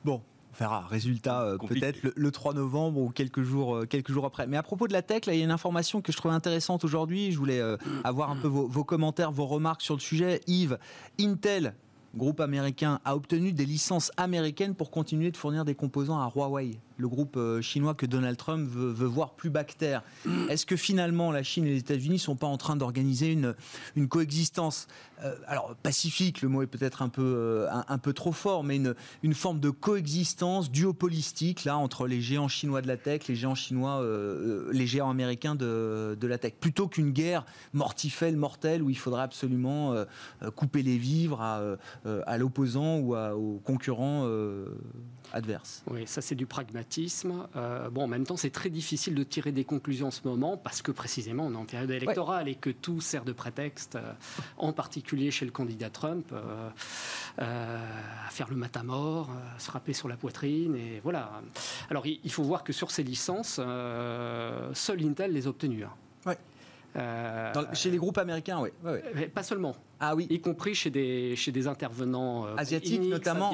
Bon, on verra. Résultat euh, peut-être le, 3 novembre ou quelques jours, quelques jours après. Mais à propos de la tech, là, il y a une information que je trouve intéressante aujourd'hui. Je voulais avoir un peu vos, vos, commentaires, vos remarques sur le sujet. Yves, Intel groupe américain, a obtenu des licences américaines pour continuer de fournir des composants à Huawei, le groupe euh, chinois que Donald Trump veut, voir plus bactère. Est-ce que finalement la Chine et les États-Unis ne sont pas en train d'organiser une, une coexistence euh, alors pacifique, le mot est peut-être un peu euh, un, peu trop fort, mais une, une forme de coexistence duopolistique là entre les géants chinois de la tech, les géants chinois, les géants américains de, de la tech, plutôt qu'une guerre mortifère, mortelle où il faudrait absolument couper les vivres à à l'opposant ou aux concurrents adverse. Oui, ça c'est du pragmatisme. Euh, bon, en même temps, c'est très difficile de tirer des conclusions en ce moment parce que précisément on est en période électorale et que tout sert de prétexte, euh, en particulier chez le candidat Trump, euh, à faire le matamor, à se frapper sur la poitrine et voilà. Alors il faut voir que sur ces licences, seul Intel les a obtenues. Euh, chez les groupes américains, oui. Pas seulement. Ah oui. Y compris chez des, chez des intervenants euh, asiatiques notamment,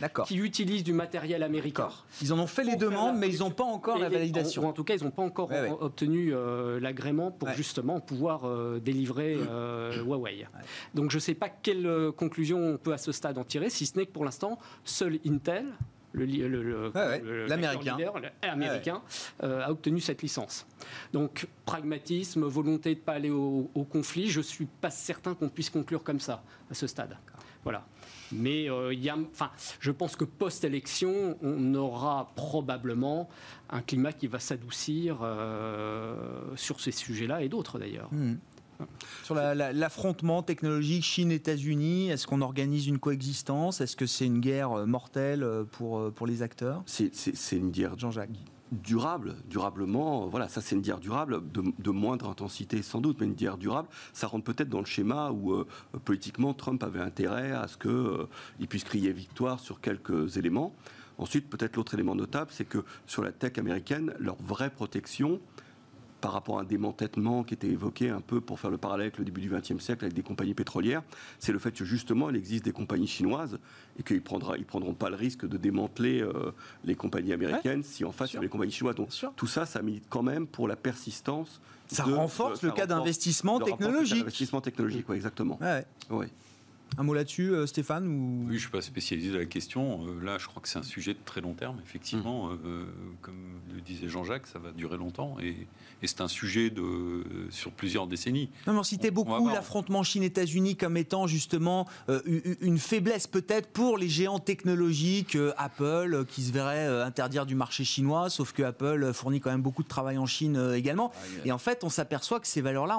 d'accord. qui utilisent du matériel américain. Ils en ont fait les demandes, mais ils n'ont pas encore la validation. En, en, tout cas, ils n'ont pas encore obtenu euh, l'agrément pour justement pouvoir délivrer Huawei. Donc je ne sais pas quelle conclusion on peut à ce stade en tirer, si ce n'est que pour l'instant, seul Intel l'américain américain euh, a obtenu cette licence. Donc pragmatisme, volonté de ne pas aller au, conflit, je ne suis pas certain qu'on puisse conclure comme ça à ce stade. Voilà. Mais euh, y a, enfin, je pense que post-élection, on aura probablement un climat qui va s'adoucir euh, sur ces sujets-là et d'autres d'ailleurs. Hmm. Sur l'affrontement technologique Chine-États-Unis, est-ce qu'on organise une coexistence? Est-ce que c'est une guerre euh, mortelle euh, pour, euh, pour les acteurs? C'est une guerre Jean-Jacques. durable, durablement, voilà, ça c'est une guerre durable, de, moindre intensité sans doute, mais une guerre durable, ça rentre peut-être dans le schéma où politiquement Trump avait intérêt à ce qu'il puisse crier victoire sur quelques éléments. Ensuite, peut-être l'autre élément notable, c'est que sur la tech américaine, leur vraie protection, par rapport à un démantèlement qui était évoqué un peu pour faire le parallèle avec le début du XXe siècle avec des compagnies pétrolières, c'est le fait que justement il existe des compagnies chinoises et qu'ils ne ils prendront pas le risque de démanteler euh, les compagnies américaines si en face il y a les compagnies chinoises. Donc tout ça, ça milite quand même pour la persistance. Ça renforce le cas d'investissement technologique. Investissement technologique, oui, exactement. Ouais. Un mot là-dessus, euh, Stéphane ou... Oui, je ne suis pas spécialisé dans la question. Euh, là, je crois que c'est un sujet de très long terme, effectivement. Mmh. comme le disait Jean-Jacques, ça va durer longtemps. Et et c'est un sujet de, sur plusieurs décennies. Non, mais on citait beaucoup l'affrontement Chine-États-Unis comme étant justement euh, une faiblesse peut-être pour les géants technologiques, euh, Apple, euh, qui se verrait interdire du marché chinois, sauf que Apple fournit quand même beaucoup de travail en Chine également. Et en fait, on s'aperçoit que ces valeurs-là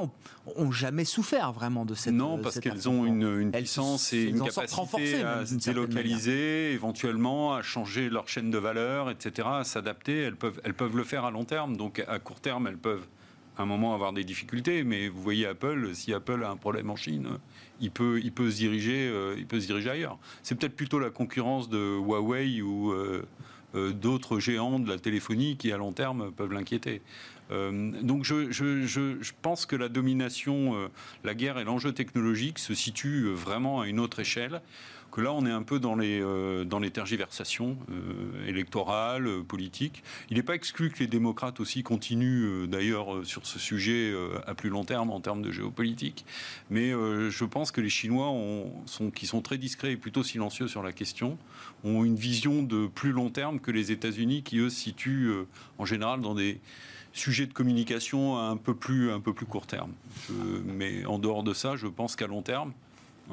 ont, jamais souffert vraiment de cette. Non, parce qu'elles ont une, puissance et une capacité à se délocaliser, éventuellement à changer leur chaîne de valeur, etc., à s'adapter. Elles peuvent, elles peuvent le faire à long terme. Donc à court terme, elles peuvent à un moment avoir des difficultés, mais vous voyez Apple, si Apple a un problème en Chine, il peut, il peut, se, diriger, euh, il peut se diriger ailleurs. C'est peut-être plutôt la concurrence de Huawei ou euh, d'autres géants de la téléphonie qui, à long terme, peuvent l'inquiéter. donc je, je, je, pense que la domination, la guerre et l'enjeu technologique se situent vraiment à une autre échelle que là, on est un peu dans les, euh, dans les tergiversations euh, électorales, euh, politiques. Il n'est pas exclu que les démocrates aussi continuent, d'ailleurs, sur ce sujet à plus long terme en termes de géopolitique. Mais je pense que les Chinois, qui sont très discrets et plutôt silencieux sur la question, ont une vision de plus long terme que les États-Unis, qui, eux, se situent en général dans des sujets de communication un peu plus, un peu plus court terme. mais en dehors de ça, je pense qu'à long terme,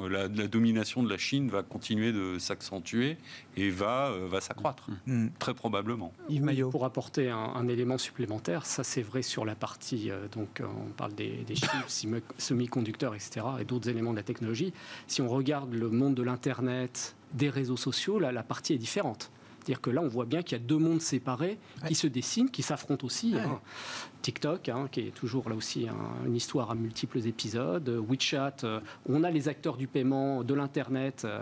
la, domination de la Chine va continuer de s'accentuer et va, euh, va s'accroître, mm. très probablement. Yves Pour apporter un, élément supplémentaire, ça c'est vrai sur la partie, euh, donc euh, on parle des, des chips, semi-conducteurs, etc., et d'autres éléments de la technologie. Si on regarde le monde de l'Internet, des réseaux sociaux, là, la partie est différente. C'est-à-dire que là, on voit bien qu'il y a deux mondes séparés qui se dessinent, qui s'affrontent aussi. Hein. TikTok, hein, qui est toujours là aussi une histoire à multiples épisodes. WeChat, euh, on a les acteurs du paiement, de l'Internet. Euh,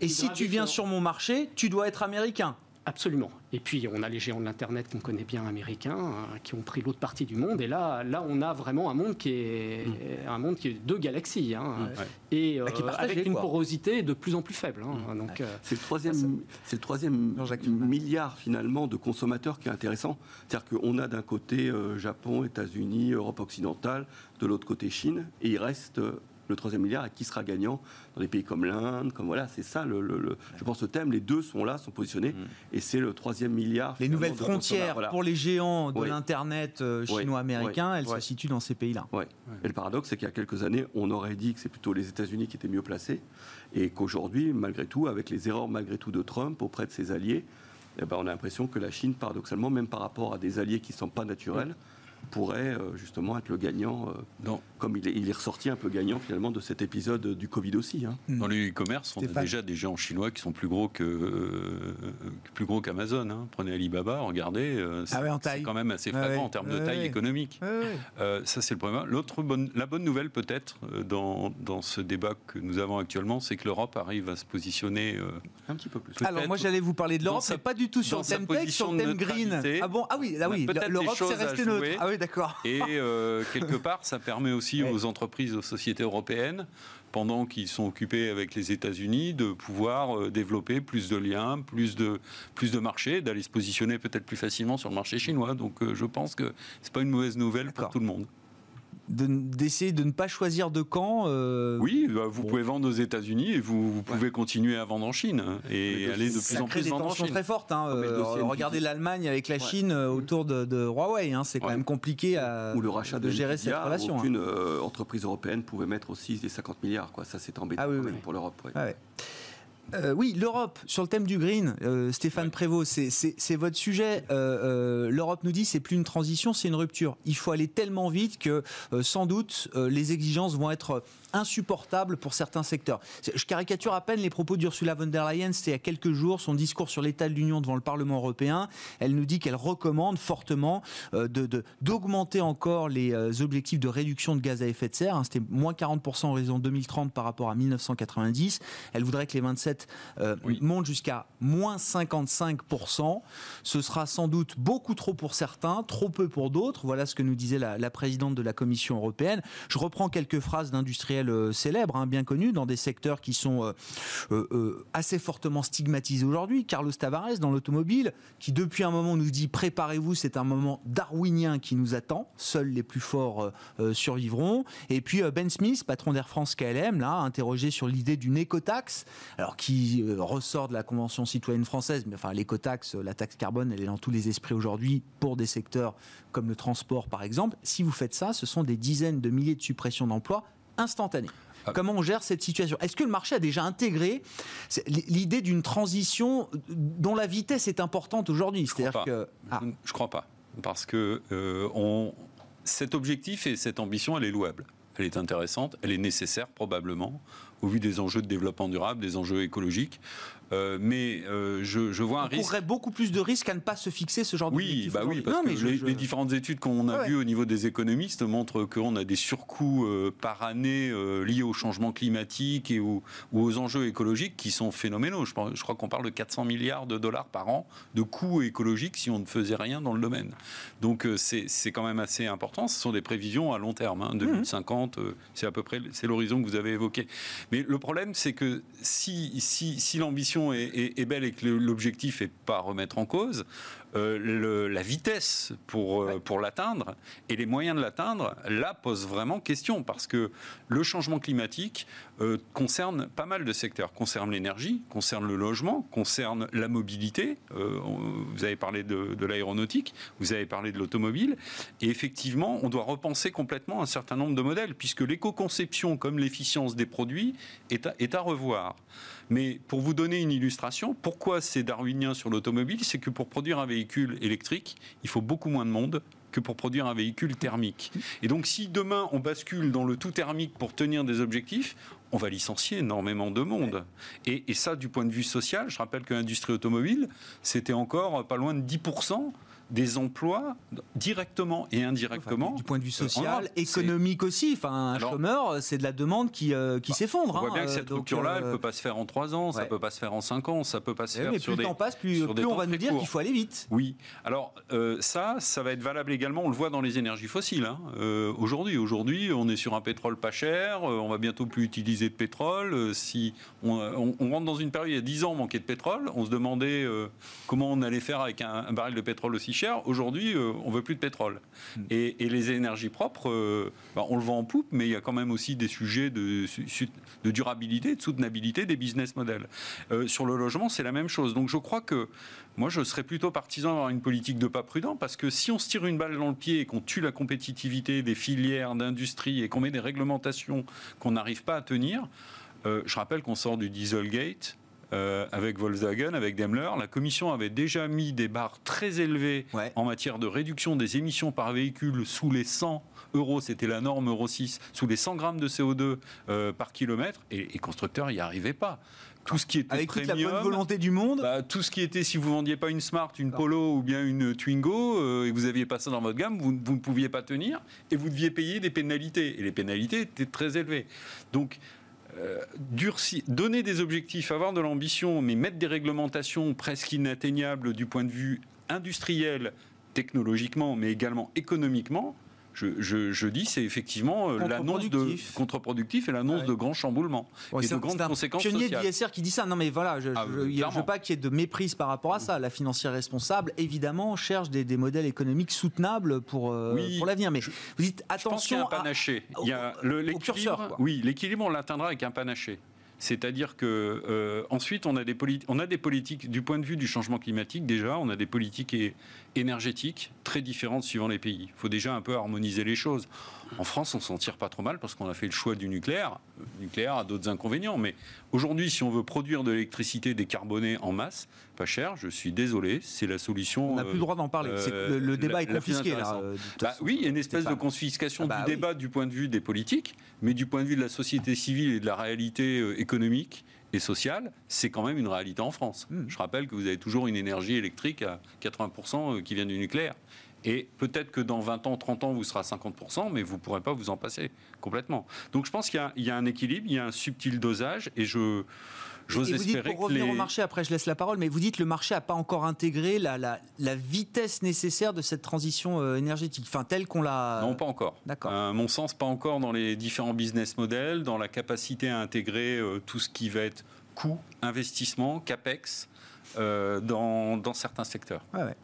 Et si tu viens sur mon marché, tu dois être américain. Absolument. Et puis, on a les géants de l'Internet qu'on connaît bien, américains, euh, qui ont pris l'autre partie du monde. Et là, là, on a vraiment un monde qui est, mm. un monde qui est deux galaxies. Hein. Et bah, euh, avec une porosité de plus en plus faible. Hein. Mm. Donc, euh, c'est le troisième, c'est le troisième milliard, finalement, de consommateurs qui est intéressant. C'est-à-dire qu'on a d'un côté Japon, États-Unis, Europe occidentale, de l'autre côté Chine, et il reste le troisième milliard et qui sera gagnant dans des pays comme l'Inde, comme voilà, c'est ça le, je pense le thème. Les deux sont là, sont positionnés, mm. et c'est le troisième milliard. Les nouvelles frontières pour les géants de l'internet euh, chinois-américain, elles se situent dans ces pays-là. Et le paradoxe, c'est qu'il y a quelques années, on aurait dit que c'est plutôt les États-Unis qui étaient mieux placés, et qu'aujourd'hui, malgré tout, avec les erreurs malgré tout de Trump auprès de ses alliés, eh ben, on a l'impression que la Chine, paradoxalement, même par rapport à des alliés qui ne sont pas naturels, pourrait euh, justement être le gagnant. Euh, comme il est, il est, ressorti un peu gagnant finalement de cet épisode du Covid aussi. Hein. Dans le e-commerce, on a déjà des géants chinois qui sont plus gros que euh, plus gros qu'Amazon. Hein. Prenez Alibaba, regardez, euh, ah c'est quand même assez flagrant en termes de taille économique. Euh, ça c'est le premier. L'autre bonne, la bonne nouvelle peut-être dans, dans, ce débat que nous avons actuellement, c'est que l'Europe arrive à se positionner un petit peu plus. Alors moi j'allais vous parler de l'Europe, mais pas du tout sur le thème tech, sur le thème green. Ah bon? Ah oui, là oui, l'Europe c'est resté neutre. Ah oui, d'accord. Et quelque part, ça permet aussi aux entreprises, aux sociétés européennes, pendant qu'ils sont occupés avec les États-Unis, de pouvoir euh, développer plus de liens, plus de, plus de marchés, d'aller se positionner peut-être plus facilement sur le marché chinois. Donc euh, je pense que ce n'est pas une mauvaise nouvelle pour tout le monde d'essayer de, ne pas choisir de camp. Euh, oui, bah, vous pouvez vendre aux États-Unis et vous, pouvez continuer à vendre en Chine hein, et aller de plus en plus vendre en Chine. très fortes. Hein, euh, regardez l'Allemagne avec la Chine euh, autour de, Huawei. Hein, c'est quand même compliqué à, Ou le rachat de, gérer cette relation. Aucune entreprise européenne pouvait mettre aussi des 50 milliards. Quoi. Ça, c'est embêtant ah pour l'Europe. Euh, oui, l'Europe, sur le thème du green, euh, Stéphane Prévost, c'est votre sujet. Euh, L'Europe nous dit c'est plus une transition, c'est une rupture. Il faut aller tellement vite que sans doute les exigences vont être insupportable pour certains secteurs. Je caricature à peine les propos d'Ursula von der Leyen, c'était il y a quelques jours, son discours sur l'état de l'Union devant le Parlement européen. Elle nous dit qu'elle recommande fortement euh, d'augmenter encore les euh, objectifs de réduction de gaz à effet de serre. Hein. c'était moins 40% en raison 2030 par rapport à 1990. Elle voudrait que les 27 euh, montent jusqu'à moins 55%. Ce sera sans doute beaucoup trop pour certains, trop peu pour d'autres. Voilà ce que nous disait la, la présidente de la Commission européenne. Je reprends quelques phrases d'industriels euh, célèbres, hein, bien connus, dans des secteurs qui sont euh, euh, assez fortement stigmatisés aujourd'hui. Carlos Tavares dans l'automobile, qui depuis un moment nous dit préparez-vous, c'est un moment darwinien qui nous attend. Seuls les plus forts survivront. Et puis Ben Smith, patron d'Air France KLM, là, interrogé sur l'idée d'une écotaxe, alors qui ressort de la Convention citoyenne française, mais enfin l'écotaxe, la taxe carbone, elle est dans tous les esprits aujourd'hui pour des secteurs comme le transport par exemple. Si vous faites ça, ce sont des dizaines de milliers de suppressions d'emplois instantané. Ah. Comment on gère cette situation? Est-ce que le marché a déjà intégré l'idée d'une transition dont la vitesse est importante aujourd'hui? C'est-à-dire que ah. je crois pas, parce que euh, on, cet objectif et cette ambition, elle est louable, elle est intéressante, elle est nécessaire probablement au vu des enjeux de développement durable, des enjeux écologiques. Euh, mais euh, je, je, vois un risque. On courrait beaucoup plus de risques à ne pas se fixer ce genre oui, bah oui, parce que les, différentes études qu'on a vues au niveau des économistes montrent qu'on a des surcoûts euh, par année liés au changement climatique et ou aux enjeux écologiques qui sont phénoménaux. Je, crois qu'on parle de 400 milliards de dollars par an de coûts écologiques si on ne faisait rien dans le domaine. Donc c'est quand même assez important. Ce sont des prévisions à long terme. Hein, 2050, mmh. c'est à peu près c'est l'horizon que vous avez évoqué. Mais le problème, c'est que si, si, si l'ambition est, belle et que l'objectif n'est pas remettre en cause, euh, la vitesse pour, euh, pour l'atteindre et les moyens de l'atteindre, là, pose vraiment question parce que le changement climatique euh, concerne pas mal de secteurs. Concerne l'énergie, concerne le logement, concerne la mobilité. vous avez parlé de, de l'aéronautique, vous avez parlé de l'automobile. Et effectivement, on doit repenser complètement un certain nombre de modèles puisque l'éco-conception comme l'efficience des produits est à, est à revoir. Mais pour vous donner une illustration, pourquoi c'est darwinien sur l'automobile C'est que pour produire un véhicule électrique, il faut beaucoup moins de monde que pour produire un véhicule thermique. Et donc si demain on bascule dans le tout thermique pour tenir des objectifs, on va licencier énormément de monde. Et, et ça, du point de vue social, je rappelle que l'industrie automobile, c'était encore pas loin de 10% des emplois directement et indirectement. du point de vue euh, social, économique aussi. Enfin, un chômeur, c'est de la demande qui, euh, qui bah, s'effondre. On voit bien que hein, cette rupture-là, elle ne peut pas se faire en 3 ans, ça ne peut pas se faire en 5 ans, ça peut pas se faire mais sur plus des. Plus le temps passe, plus, on va nous dire qu'il faut aller vite. Oui. Alors, euh, ça, ça va être valable également, on le voit dans les énergies fossiles. Hein. aujourd'hui, aujourd'hui, on est sur un pétrole pas cher, on va bientôt plus utiliser de pétrole. si on, rentre dans une période, il y a 10 ans, manquait de pétrole, on se demandait comment on allait faire avec un, un baril de pétrole aussi cher. Aujourd'hui, euh, on veut plus de pétrole. Hmm. Et, les énergies propres, euh, bah, on le vend en poupe, mais il y a quand même aussi des sujets de, de durabilité, de soutenabilité des business models. Euh, sur le logement, c'est la même chose. Donc je crois que moi, je serais plutôt partisan d'avoir une politique de pas prudent, parce que si on se tire une balle dans le pied et qu'on tue la compétitivité des filières d'industrie et qu'on met des réglementations qu'on n'arrive pas à tenir, je rappelle qu'on sort du Dieselgate, euh, avec Volkswagen, avec Daimler. La Commission avait déjà mis des barres très élevées Ouais. en matière de réduction des émissions par véhicule sous les 100 euros, c'était la norme Euro 6, sous les 100 grammes de CO2 euh, par kilomètre, et les constructeurs n'y arrivaient pas. Tout ce qui était Avec toute la premium, bonne volonté du monde. bah, tout ce qui était, si vous vendiez pas une Smart, une Polo ou bien une Twingo, euh, et vous aviez pas ça dans votre gamme, vous, vous ne pouviez pas tenir et vous deviez payer des pénalités. Et les pénalités étaient très élevées. Donc, euh, donner des objectifs, avoir de l'ambition, mais mettre des réglementations presque inatteignables du point de vue industriel, technologiquement, mais également économiquement, je, je- je dis, c'est effectivement euh, l'annonce de Contre-productif. et l'annonce Ouais. de grands chamboulements Ouais, et de grandes conséquences pionnier sociales. de l'ISR qui dit ça. Non, mais voilà, je Ah, je- veux pas qu'il y ait de méprise par rapport à ça. La financière responsable, évidemment, cherche des, des modèles économiques soutenables pour, euh, Oui, pour l'avenir. Mais vous dites Je pense qu'il y a attention un à- panaché. au- Il y a le- l'équilibre. curseur. Oui, l'équilibre, on l'atteindra avec un panaché. C'est-à-dire que euh, ensuite, on a, des on a des politiques du point de vue du changement climatique. Déjà, on a des politiques énergétiques très différentes suivant les pays. Il faut déjà un peu harmoniser les choses. En France, on s'en tire pas trop mal parce qu'on a fait le choix du nucléaire. Le nucléaire a d'autres inconvénients, mais aujourd'hui, si on veut produire de l'électricité décarbonée en masse, pas cher, je suis désolé, c'est la solution. On n'a plus euh, le droit d'en parler. Que le, débat est la confisqué là. euh, Bah façon. oui, il y a une espèce de confiscation Ah bah du oui. débat du point de vue des politiques, mais du point de vue de la société civile et de la réalité euh, économique et sociale, c'est quand même une réalité en France. Hmm. Je rappelle que vous avez toujours une énergie électrique à 80% qui vient du nucléaire. Et peut-être que dans 20 ans, 30 ans, vous serez à 50%, mais vous ne pourrez pas vous en passer complètement. Donc je pense qu'il y a- il y, a un équilibre, il y a un subtil dosage, et je j'ose Et vous dites, espérer pour que revenir les... au marché, après je laisse la parole, mais vous dites le marché n'a pas encore intégré la, la, la vitesse nécessaire de cette transition euh, énergétique, enfin telle qu'on l'a. Non, pas encore. D'accord. À mon sens, pas encore dans les différents business models, dans la capacité à intégrer euh, tout ce qui va être coût, investissement, capex, euh, dans, dans certains secteurs. Ouais, ouais.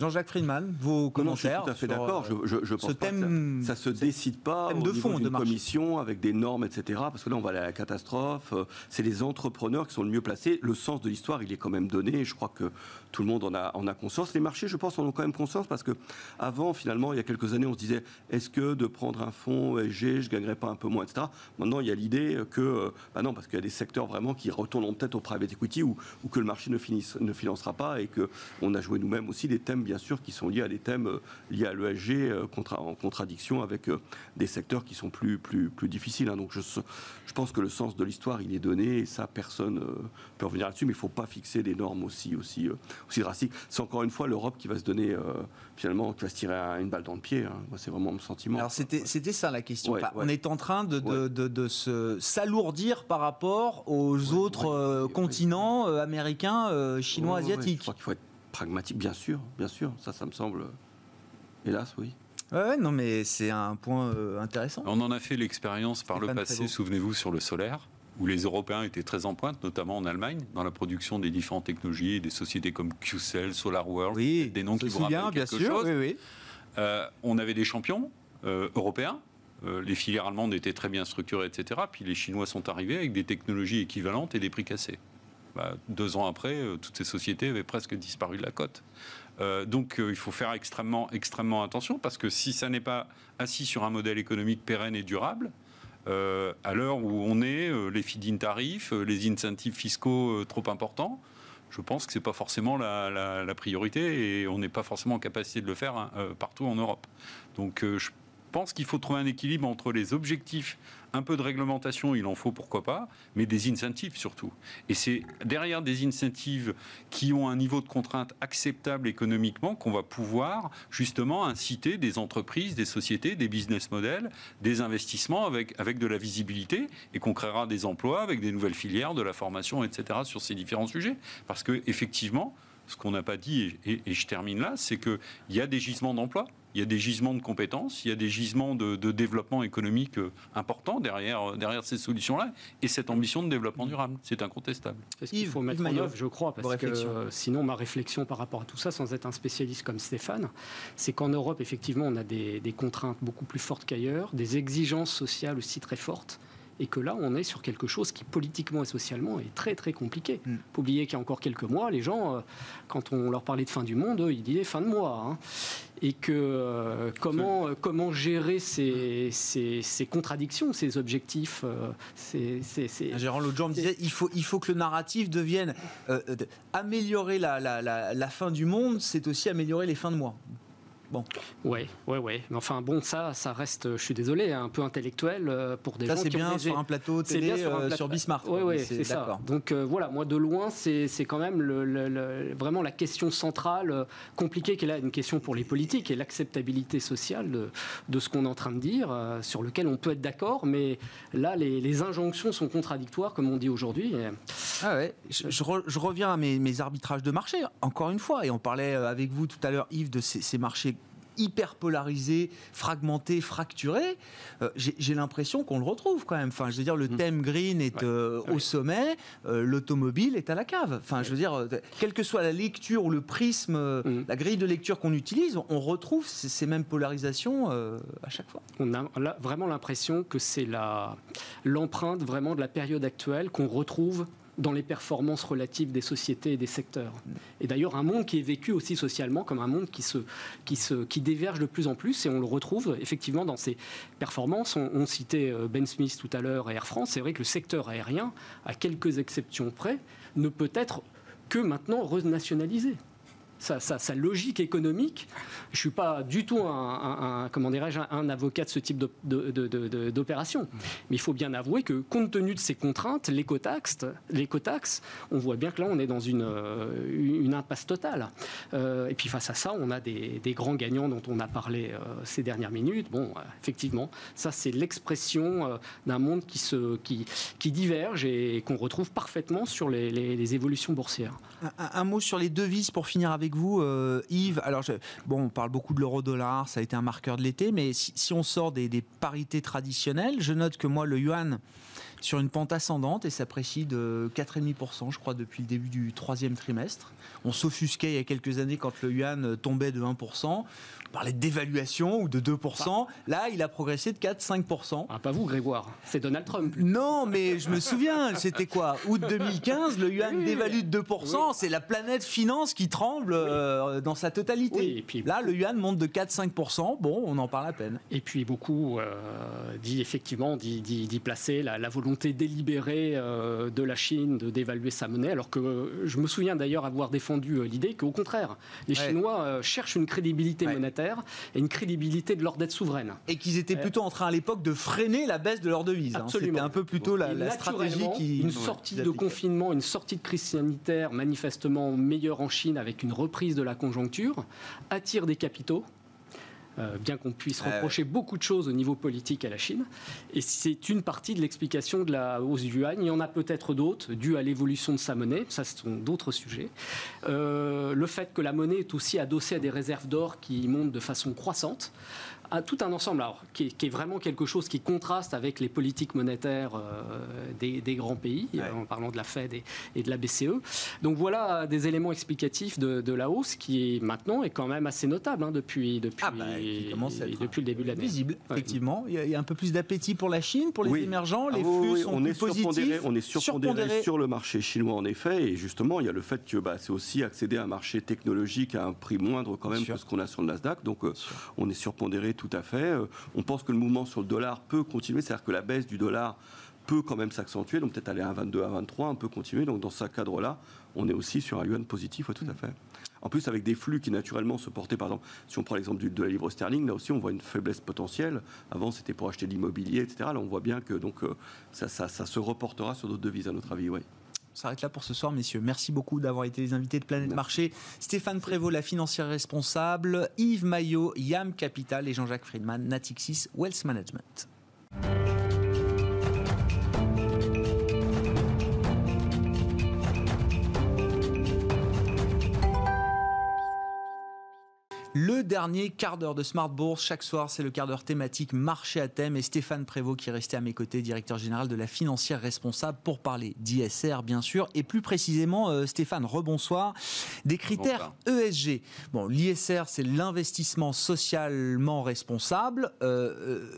Jean-Jacques Friedman, vos Non, non, je suis commentaires tout à fait d'accord. Je, je, je pense que ça, ça se décide pas thème au de niveau fond de commission avec des normes, etc. Parce que là, on va aller à la catastrophe. Euh, C'est les entrepreneurs qui sont le mieux placés. Le sens de l'histoire, il est quand même donné. Et je crois que tout le monde en a, en a conscience. Les marchés, je pense, en ont quand même conscience parce que avant, finalement, il y a quelques années, on se disait est-ce que de prendre un fonds ESG, je gagnerais pas un peu moins, etc. Maintenant, il y a l'idée que, euh, bah non, parce qu'il y a des secteurs vraiment qui retourneront peut-être au private equity ou, ou que le marché ne, finisse, ne financera pas et que on a joué nous-mêmes aussi des thèmes, bien sûr, qui sont liés à des thèmes euh, liés à l'ESG euh, contra- en contradiction avec euh, des secteurs qui sont plus, plus, plus difficiles. hein. Donc je, je pense que le sens de l'histoire, il est donné et ça, personne peut revenir là-dessus, mais il ne faut pas fixer des normes aussi, aussi, aussi drastiques. C'est encore une fois l'Europe qui va se donner, finalement, qui va se tirer un- une balle dans le pied. hein. Moi, c'est vraiment mon sentiment. Alors c'était ça la question. Ouais, Enfin, ouais. On est en train de, de, Ouais. de- de se s'alourdir par rapport aux autres continents américains, chinois. Je asiatiques. crois qu'il faut être pragmatique, bien sûr, bien sûr. Ça, ça me semble, euh, hélas, oui. Ouais, non mais c'est un point euh, intéressant. On en a fait l'expérience par le passé, souvenez-vous, sur le solaire, où les Européens étaient très en pointe, notamment en Allemagne, dans la production des différentes technologies, des sociétés comme QCell, SolarWorld, Oui, des noms qui vous rappellent bien quelque sûr. chose. Oui, oui. Euh, on avait des champions euh, européens. euh, les filières allemandes étaient très bien structurées, etc. Puis les Chinois sont arrivés avec des technologies équivalentes et des prix cassés. Bah, deux ans après, euh, toutes ces sociétés avaient presque disparu de la cote. Euh, donc euh, il faut faire extrêmement, extrêmement attention parce que si ça n'est pas assis sur un modèle économique pérenne et durable, à l'heure où on est, les feed-in tarifs, les incentives fiscaux trop importants, je pense que c'est pas forcément la, priorité et on n'est pas forcément en capacité de le faire hein, partout en Europe. Donc je pense qu'il faut trouver un équilibre entre les objectifs, un peu de réglementation, il en faut pourquoi pas, mais des incentives surtout. Et c'est derrière des incentives qui ont un niveau de contrainte acceptable économiquement qu'on va pouvoir justement inciter des entreprises, des sociétés, des business models, des investissements avec, avec de la visibilité et qu'on créera des emplois avec des nouvelles filières, de la formation, etc. sur ces différents sujets. Parce que effectivement, ce qu'on n'a pas dit, et, et- et je termine là, c'est qu'il y a des gisements d'emplois, il y a des gisements de compétences, il y a des gisements de, de développement économique euh, importants derrière, euh, derrière ces solutions-là, et cette ambition de développement durable, c'est incontestable. C'est ce qu'il faut mettre Yves en œuvre, je crois, parce que euh, sinon ma réflexion par rapport à tout ça, sans être un spécialiste comme Stéphane, c'est qu'en Europe, effectivement, on a des, des contraintes beaucoup plus fortes qu'ailleurs, des exigences sociales aussi très fortes, et que là, on est sur quelque chose qui politiquement et socialement est très très compliqué. Mm. Faut oublier qu'il y a encore quelques mois, les gens, euh, quand on leur parlait de fin du monde, eux, ils disaient fin de mois. hein. et que euh, comment, euh, comment gérer ces, ces, ces, contradictions, ces objectifs. Ces, Un gérant l'autre jour me disait il faut, il faut que le narratif devienne améliorer la, la, la, la, fin du monde, c'est aussi améliorer les fins de mois. Bon. Ouais, ouais, ouais. Mais enfin, bon, ça, ça reste, je suis désolé, un peu intellectuel euh, pour des ça, gens qui bien sur un plateau télé bien sur, un euh, sur Bismarck. Oui, oui, c'est ça. Donc euh, voilà, moi de loin, c'est quand même le, vraiment la question centrale, compliquée, qui est là une question pour les politiques et l'acceptabilité sociale de, de ce qu'on est en train de dire, sur lequel on peut être d'accord, mais là, les, les, injonctions sont contradictoires, comme on dit aujourd'hui. Ah ouais. Je, je, reviens à mes, mes, arbitrages de marché, encore une fois, et on parlait avec vous tout à l'heure, Yves, de ces, ces marchés hyper polarisé, fragmenté, fracturé, euh, j'ai l'impression qu'on le retrouve quand même. Enfin, je veux dire, le mmh. thème green est euh, au sommet, euh, l'automobile est à la cave. Enfin, je veux dire, quelle que soit la lecture ou le prisme, mmh. la grille de lecture qu'on utilise, on retrouve ces, mêmes polarisations à chaque fois. On a vraiment l'impression que c'est l'empreinte vraiment de la période actuelle qu'on retrouve dans les performances relatives des sociétés et des secteurs. Et d'ailleurs, un monde qui est vécu aussi socialement comme un monde qui, se, qui, se, qui de plus en plus, et on le retrouve effectivement dans ces performances. On, citait euh, Ben Smith tout à l'heure et Air France. C'est vrai que le secteur aérien, à quelques exceptions près, ne peut être que maintenant renationalisé sa, logique économique. Je ne suis pas du tout un, comment dirais-je, un, avocat de ce type d'opération. Mais il faut bien avouer que compte tenu de ces contraintes, l'écotaxe, on voit bien que là, on est dans une, une impasse totale. Euh, et puis face à ça, on a des, grands gagnants dont on a parlé euh, ces dernières minutes. Bon, euh, effectivement, ça c'est l'expression d'un monde qui diverge et qu'on retrouve parfaitement sur les, évolutions boursières. Un, mot sur les devises pour finir avec vous, euh, Yves. Alors, on parle beaucoup de l'euro-dollar, ça a été un marqueur de l'été, mais si, on sort des, des, parités traditionnelles, je note que moi, le yuan sur une pente ascendante et s'apprécie de 4,5%, je crois, depuis le début du troisième trimestre. On s'offusquait il y a quelques années quand le yuan tombait de 1% parlait de dévaluation ou de 2%. Là, il a progressé de 4-5%. Ah, pas vous, Grégoire. C'est Donald Trump. Non, mais je me souviens, c'était quoi? Août 2015, le yuan dévalue de 2%. C'est la planète finance qui tremble euh, dans sa totalité. Et puis, Là, le yuan monte de 4-5%. Bon, on en parle à peine. Et puis, beaucoup euh, dit effectivement d'y placer la, volonté délibérée euh, de la Chine de dévaluer sa monnaie. Alors que je me souviens d'ailleurs avoir défendu l'idée qu'au contraire, les Chinois cherchent une crédibilité monétaire et une crédibilité de leur dette souveraine. Et qu'ils étaient plutôt en train à l'époque de freiner la baisse de leur devise. Hein. C'était un peu plutôt la, stratégie qui. Une sortie de confinement, une sortie de crise sanitaire manifestement meilleure en Chine avec une reprise de la conjoncture attire des capitaux euh, bien qu'on puisse reprocher beaucoup de choses au niveau politique à la Chine. Et c'est une partie de l'explication de la hausse du yuan. Il y en a peut-être d'autres, dues à l'évolution de sa monnaie. Ça, ce sont d'autres sujets. Euh, le fait que la monnaie est aussi adossée à des réserves d'or qui montent de façon croissante tout un ensemble alors, qui, est, vraiment quelque chose qui contraste avec les politiques monétaires euh, des, grands pays, en parlant de la Fed et, de la BCE. Donc voilà des éléments explicatifs de, la hausse qui maintenant est quand même assez notable hein, depuis, depuis, ah bah, depuis le début de l'année. Visible, effectivement. Il y, a, un peu plus d'appétit pour la Chine, pour les émergents, les ah flux sont on est positifs. On est surpondéré sur le marché chinois en effet, et justement il y a le fait que bah, c'est aussi accéder à un marché technologique à un prix moindre quand même que ce qu'on a sur le Nasdaq, donc euh, on est surpondéré tout à fait. Euh, on pense que le mouvement sur le dollar peut continuer, c'est-à-dire que la baisse du dollar peut quand même s'accentuer, donc peut-être aller à 22, à 23, on peut continuer. Donc dans ce cadre-là, on est aussi sur un yuan positif, tout à fait. En plus, avec des flux qui naturellement se portaient, par exemple, si on prend l'exemple de la livre sterling, là aussi on voit une faiblesse potentielle. Avant, c'était pour acheter de l'immobilier, etc. Là, on voit bien que donc, euh, ça, se reportera sur d'autres devises, à notre avis. Ouais. On s'arrête là pour ce soir, messieurs. Merci beaucoup d'avoir été les invités de Planète Marché. Stéphane Prévost, la financière responsable, Yves Maillot, YAM Capital et Jean-Jacques Friedman, Natixis Wealth Management. Le dernier quart d'heure de Smart Bourse, chaque soir, c'est le quart d'heure thématique marché à thème. Et Stéphane Prévost qui est resté à mes côtés, directeur général de la financière responsable pour parler d'ISR bien sûr. Et plus précisément euh, Stéphane, rebonsoir, des critères ESG. Bon, l'ISR c'est l'investissement socialement responsable euh, euh,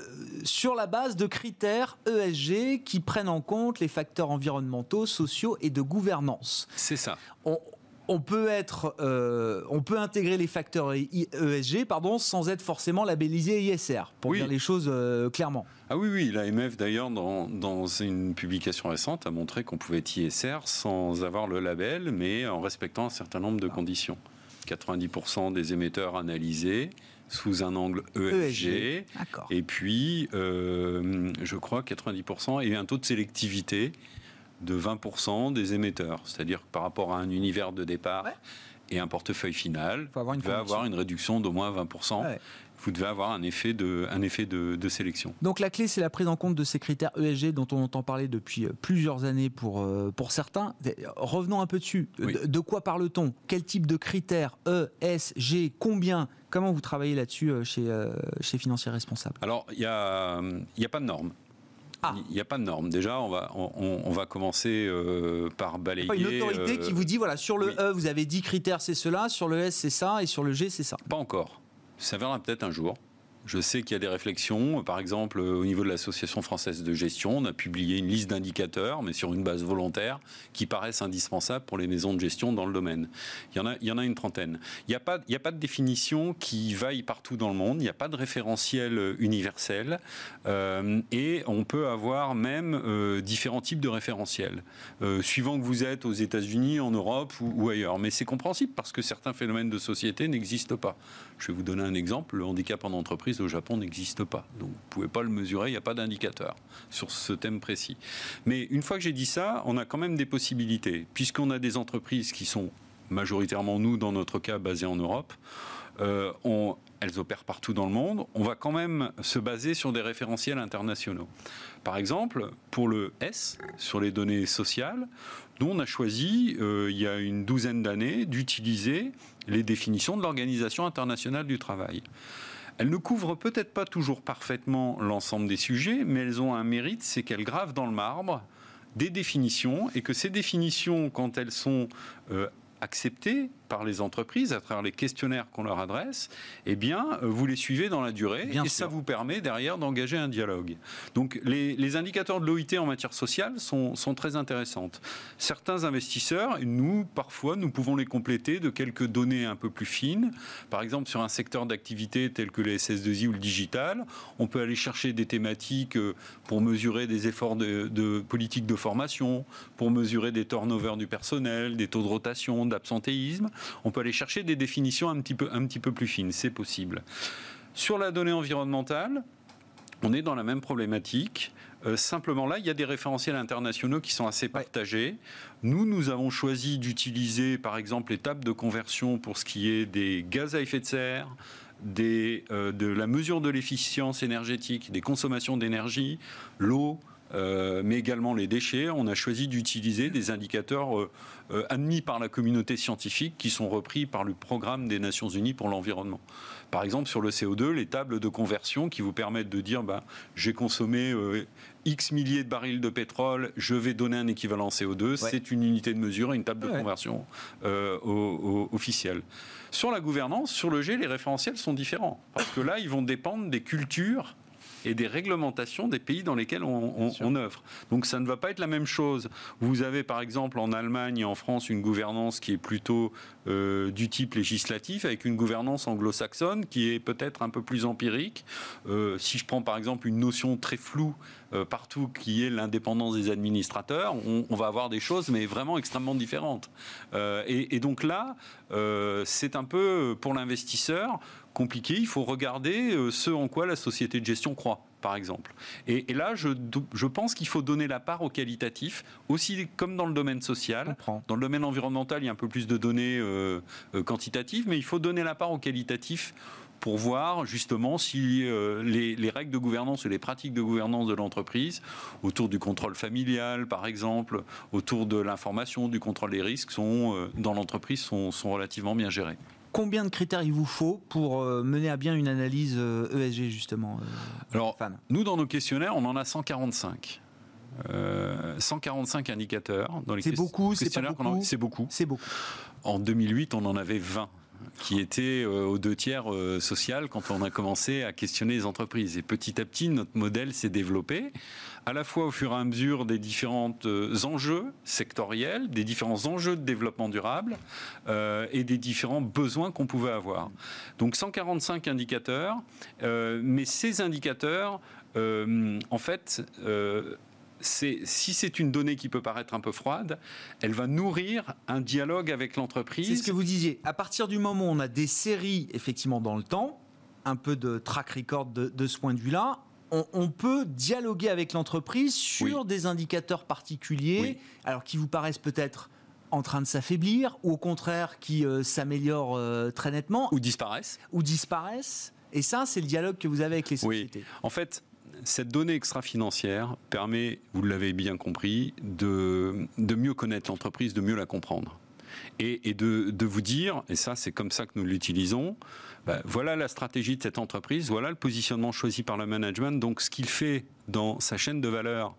sur la base de critères ESG qui prennent en compte les facteurs environnementaux, sociaux et de gouvernance. C'est ça. On peut être, euh, on peut intégrer les facteurs ESG, pardon, sans être forcément labellisé ISR, pour dire les choses euh, clairement. Ah oui, oui, l'AMF d'ailleurs, dans, dans, une publication récente, a montré qu'on pouvait être ISR sans avoir le label, mais en respectant un certain nombre de conditions. 90% des émetteurs analysés sous un angle ESG, e et puis, euh, je crois, 90% et un taux de sélectivité de 20% des émetteurs. C'est-à-dire que par rapport à un univers de départ et un portefeuille final, il va avoir une réduction d'au moins 20%. Vous devez avoir un effet, de, un effet de, sélection. Donc la clé, c'est la prise en compte de ces critères ESG dont on entend parler depuis euh, plusieurs années pour, euh, pour certains. Revenons un peu dessus. De, quoi parle-t-on? Quel type de critères ESG Combien? Comment vous travaillez là-dessus euh, chez, chez Financiers Responsables? Alors, il n'y a, a pas de normes. Ah. Il n'y a pas de normes. Déjà, on va, on, va commencer euh, par balayer. Pas une autorité qui euh, vous dit voilà, sur le E, vous avez 10 critères, c'est cela, sur le S, c'est ça, et sur le G, c'est ça. Pas encore. Ça viendra peut-être un jour. Je sais qu'il y a des réflexions. Par exemple, au niveau de l'Association française de gestion, on a publié une liste d'indicateurs, mais sur une base volontaire, qui paraissent indispensables pour les maisons de gestion dans le domaine. Il y en a, une trentaine. Il n'y a, pas, de définition qui vaille partout dans le monde. Il n'y a pas de référentiel universel. Euh, et on peut avoir même euh, différents types de référentiels, euh, suivant que vous êtes aux États-Unis, en Europe ou, ou ailleurs. Mais c'est compréhensible parce que certains phénomènes de société n'existent pas. Je vais vous donner un exemple. Le handicap en entreprise au Japon n'existe pas. Donc vous ne pouvez pas le mesurer, il n'y a pas d'indicateur sur ce thème précis. Mais une fois que j'ai dit ça, on a quand même des possibilités. Puisqu'on a des entreprises qui sont majoritairement, nous, dans notre cas, basées en Europe, euh, elles opèrent partout dans le monde, on va quand même se baser sur des référentiels internationaux. Par exemple, pour le S, sur les données sociales, nous, on a choisi, euh, il y a une douzaine d'années, d'utiliser les définitions de l'Organisation internationale du travail. Elles ne couvrent peut-être pas toujours parfaitement l'ensemble des sujets, mais elles ont un mérite, c'est qu'elles gravent dans le marbre des définitions et que ces définitions, quand elles sont euh, acceptées par les entreprises à travers les questionnaires qu'on leur adresse, eh bien, euh, vous les suivez dans la durée et ça vous permet derrière d'engager un dialogue. Donc, les, indicateurs de l'OIT en matière sociale sont, sont, très intéressantes. Certains investisseurs, nous, parfois, nous pouvons les compléter de quelques données un peu plus fines. Par exemple, sur un secteur d'activité tel que les SS2I ou le digital, on peut aller chercher des thématiques euh, pour mesurer des efforts de, de politique de formation, pour mesurer des turnovers du personnel, des taux de rotation, d'absentéisme on peut aller chercher des définitions un petit peu, un petit peu plus fines, c'est possible. Sur la donnée environnementale, on est dans la même problématique. Euh, simplement là, il y a des référentiels internationaux qui sont assez partagés. Nous, nous avons choisi d'utiliser, par exemple, les tables de conversion pour ce qui est des gaz à effet de serre, euh, de la mesure de l'efficience énergétique, des consommations d'énergie, l'eau, euh, mais également les déchets. On a choisi d'utiliser des indicateurs euh, euh, admis par la communauté scientifique qui sont repris par le programme des Nations Unies pour l'environnement. Par exemple, sur le CO2, les tables de conversion qui vous permettent de dire bah, j'ai consommé X milliers de barils de pétrole, je vais donner un équivalent CO2. C'est une unité de mesure et une table de conversion officielle. Sur la gouvernance, sur le G, les référentiels sont différents. Parce que là, ils vont dépendre des cultures et des réglementations des pays dans lesquels on, on, œuvre. Donc ça ne va pas être la même chose. Vous avez par exemple en Allemagne et en France une gouvernance qui est plutôt euh, du type législatif, avec une gouvernance anglo-saxonne qui est peut-être un peu plus empirique. Euh, si je prends par exemple une notion très floue euh, partout qui est l'indépendance des administrateurs, on, va avoir des choses mais vraiment extrêmement différentes. Et, et, donc là, c'est un peu pour l'investisseur compliqué. Il faut regarder euh, ce en quoi la société de gestion croit par exemple. Et, là, je, je pense qu'il faut donner la part au qualitatif, aussi comme dans le domaine social. Dans le domaine environnemental, il y a un peu plus de données euh, euh, quantitatives, mais il faut donner la part au qualitatif pour voir justement si les, les, règles de gouvernance et les pratiques de gouvernance de l'entreprise, autour du contrôle familial par exemple, autour de l'information, du contrôle des risques, sont, dans l'entreprise sont, sont relativement bien gérées combien de critères il vous faut pour euh, mener à bien une analyse ESG euh, e justement euh, Alors, nous dans nos questionnaires, on en a 145. 145 indicateurs dans les C'est beaucoup, c'est beaucoup? C'est beaucoup. beaucoup. En 2008, on en avait 20. qui était euh, aux deux tiers euh, social quand on a commencé à questionner les entreprises. Et petit à petit, notre modèle s'est développé, à la fois au fur et à mesure des différents euh, enjeux sectoriels, des différents enjeux de développement durable et des différents besoins qu'on pouvait avoir. Donc 145 indicateurs, mais ces indicateurs, en fait, si c'est une donnée qui peut paraître un peu froide, elle va nourrir un dialogue avec l'entreprise. C'est ce que vous disiez. À partir du moment où on a des séries effectivement dans le temps, un peu de track record de, ce point de vue-là, on, peut dialoguer avec l'entreprise sur des indicateurs particuliers, alors qui vous paraissent peut-être en train de s'affaiblir ou au contraire qui euh, s'améliorent euh, très nettement. Ou disparaissent. Ou disparaissent. Et ça, c'est le dialogue que vous avez avec les sociétés. Oui. En fait, cette donnée extra-financière permet, vous l'avez bien compris, de, mieux connaître l'entreprise, de mieux la comprendre. Et, de, vous dire, et ça c'est comme ça que nous l'utilisons, bah, voilà la stratégie de cette entreprise, voilà le positionnement choisi par le management, donc ce qu'il fait dans sa chaîne de valeur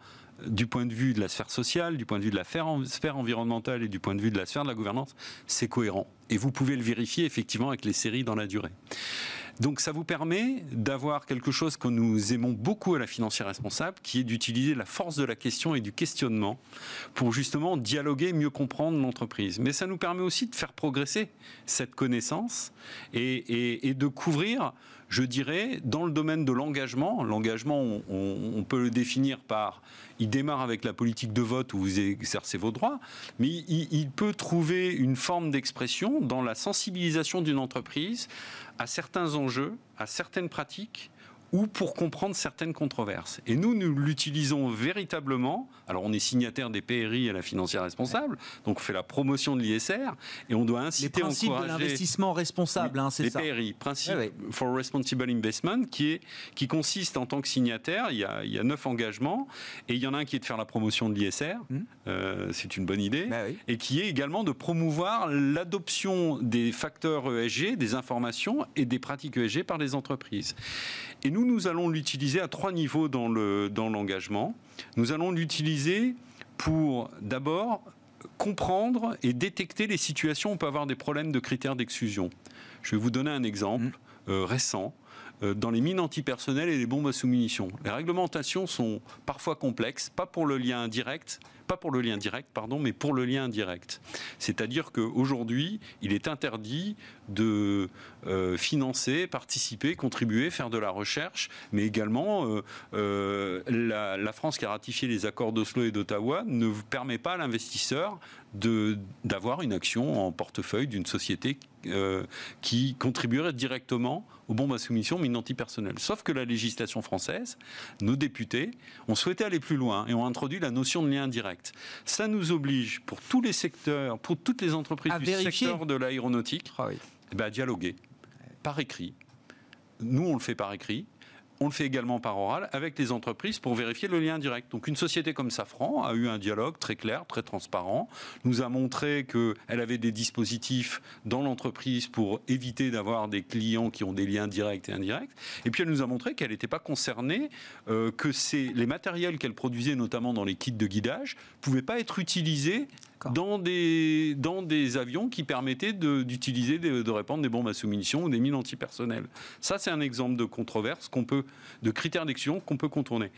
du point de vue de la sphère sociale, du point de vue de la sphère environnementale et du point de vue de la sphère de la gouvernance, c'est cohérent. Et vous pouvez le vérifier effectivement avec les séries dans la durée. Donc ça vous permet d'avoir quelque chose que nous aimons beaucoup à la financière responsable, qui est d'utiliser la force de la question et du questionnement pour justement dialoguer, mieux comprendre l'entreprise. Mais ça nous permet aussi de faire progresser cette connaissance et, de couvrir je dirais, dans le domaine de l'engagement, l'engagement, on, peut le définir par, il démarre avec la politique de vote où vous exercez vos droits, mais il peut trouver une forme d'expression dans la sensibilisation d'une entreprise à certains enjeux, à certaines pratiques ou pour comprendre certaines controverses. Et nous, nous l'utilisons véritablement. Alors, on est signataire des PRI et la financière responsable, donc on fait la promotion de l'ISR, et on doit inciter, les principes de l'investissement responsable, hein, c'est ça. Les PRI, principe for responsible investment, qui est qui consiste en tant que signataire, il y a, il y a neuf engagements, et il y en a un qui est de faire la promotion de l'ISR, mmh. euh, c'est une bonne idée, bah et qui est également de promouvoir l'adoption des facteurs ESG, des informations et des pratiques ESG par les entreprises. Et nous, nous allons l'utiliser à trois niveaux dans l'engagement. Dans nous allons l'utiliser pour d'abord comprendre et détecter les situations où on peut avoir des problèmes de critères d'exclusion. Je vais vous donner un exemple mmh. euh, récent. Euh, dans les mines antipersonnelles et les bombes à sous-munitions. Les réglementations sont parfois complexes, pas pour le lien direct, pas pour le lien direct, pardon, mais pour le lien indirect. C'est-à-dire qu'aujourd'hui, il est interdit de euh, financer, participer, contribuer, faire de la recherche, mais également euh, la, la, France qui a ratifié les accords d'Oslo et d'Ottawa ne permet pas à l'investisseur d'avoir une action en portefeuille d'une société qui contribuerait directement aux bombes à soumission mines antipersonnelles. Sauf que la législation française, nos députés, ont souhaité aller plus loin et ont introduit la notion de lien direct. Ça nous oblige, pour tous les secteurs, pour toutes les entreprises du secteur de l'aéronautique, ah eh ben, à dialoguer par écrit. Nous, on le fait par écrit. On le fait également par oral avec les entreprises pour vérifier le lien direct. Donc une société comme Safran a eu un dialogue très clair, très transparent, nous a montré qu'elle avait des dispositifs dans l'entreprise pour éviter d'avoir des clients qui ont des liens directs et indirects. Et puis elle nous a montré qu'elle n'était pas concernée, euh, que les matériels qu'elle produisait, notamment dans les kits de guidage, ne pouvaient pas être utilisés dans des, dans des avions qui permettaient d'utiliser, de, répandre des bombes à sous-munitions ou des mines antipersonnelles. Ça, c'est un exemple de controverse de critères d'exclusion qu'on peut contourner.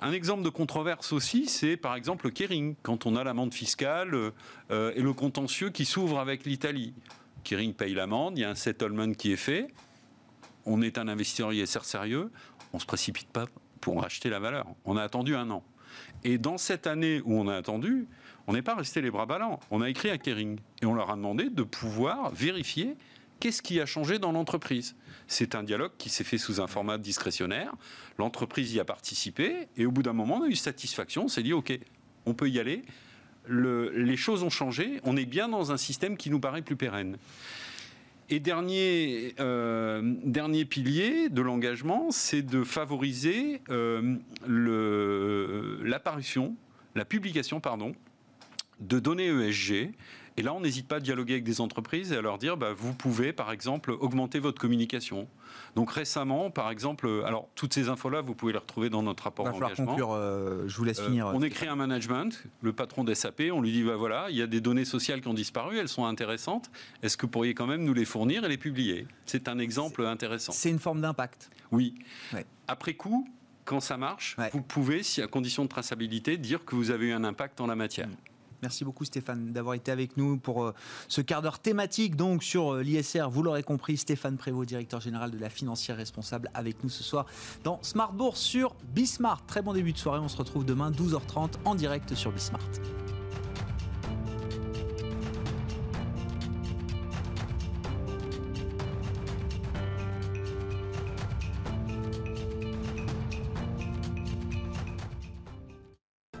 Un exemple de controverse aussi, c'est par exemple le Kering, quand on a l'amende fiscale euh, et le contentieux qui s'ouvre avec l'Italie. Kering paye l'amende, il y a un settlement qui est fait, on est un investisseur ISR sérieux, on ne se précipite pas pour racheter la valeur. On a attendu un an. Et dans cette année où on a attendu, on n'est pas resté les bras ballants. On a écrit à Kering et on leur a demandé de pouvoir vérifier qu'est-ce qui a changé dans l'entreprise. C'est un dialogue qui s'est fait sous un format discrétionnaire. L'entreprise y a participé et au bout d'un moment, on a eu satisfaction. On s'est dit, OK, on peut y aller. les choses ont changé. On est bien dans un système qui nous paraît plus pérenne. Et dernier, euh, pilier de l'engagement, c'est de favoriser euh, l'apparition, la publication, pardon, de données ESG Et là, on n'hésite pas à dialoguer avec des entreprises et à leur dire, bah, vous pouvez, par exemple, augmenter votre communication. Donc récemment, par exemple, alors toutes ces infos-là, vous pouvez les retrouver dans notre rapport d'engagement. Euh, je vous laisse finir. on écrit un management, le patron d'SAP, on lui dit, bah, voilà, il y a des données sociales qui ont disparu, elles sont intéressantes. Est-ce que vous pourriez quand même nous les fournir et les publier? C'est un exemple intéressant. C'est une forme d'impact. Oui. Après coup, quand ça marche, vous pouvez, si à condition de traçabilité, dire que vous avez eu un impact en la matière. Mm. Merci beaucoup Stéphane d'avoir été avec nous pour euh, ce quart d'heure thématique donc sur euh, l'ISR. Vous l'aurez compris, Stéphane Prévost, directeur général de la financière responsable, avec nous ce soir dans Smart Bourse sur Bismart. Très bon début de soirée. On se retrouve demain 12h30 en direct sur Bismart.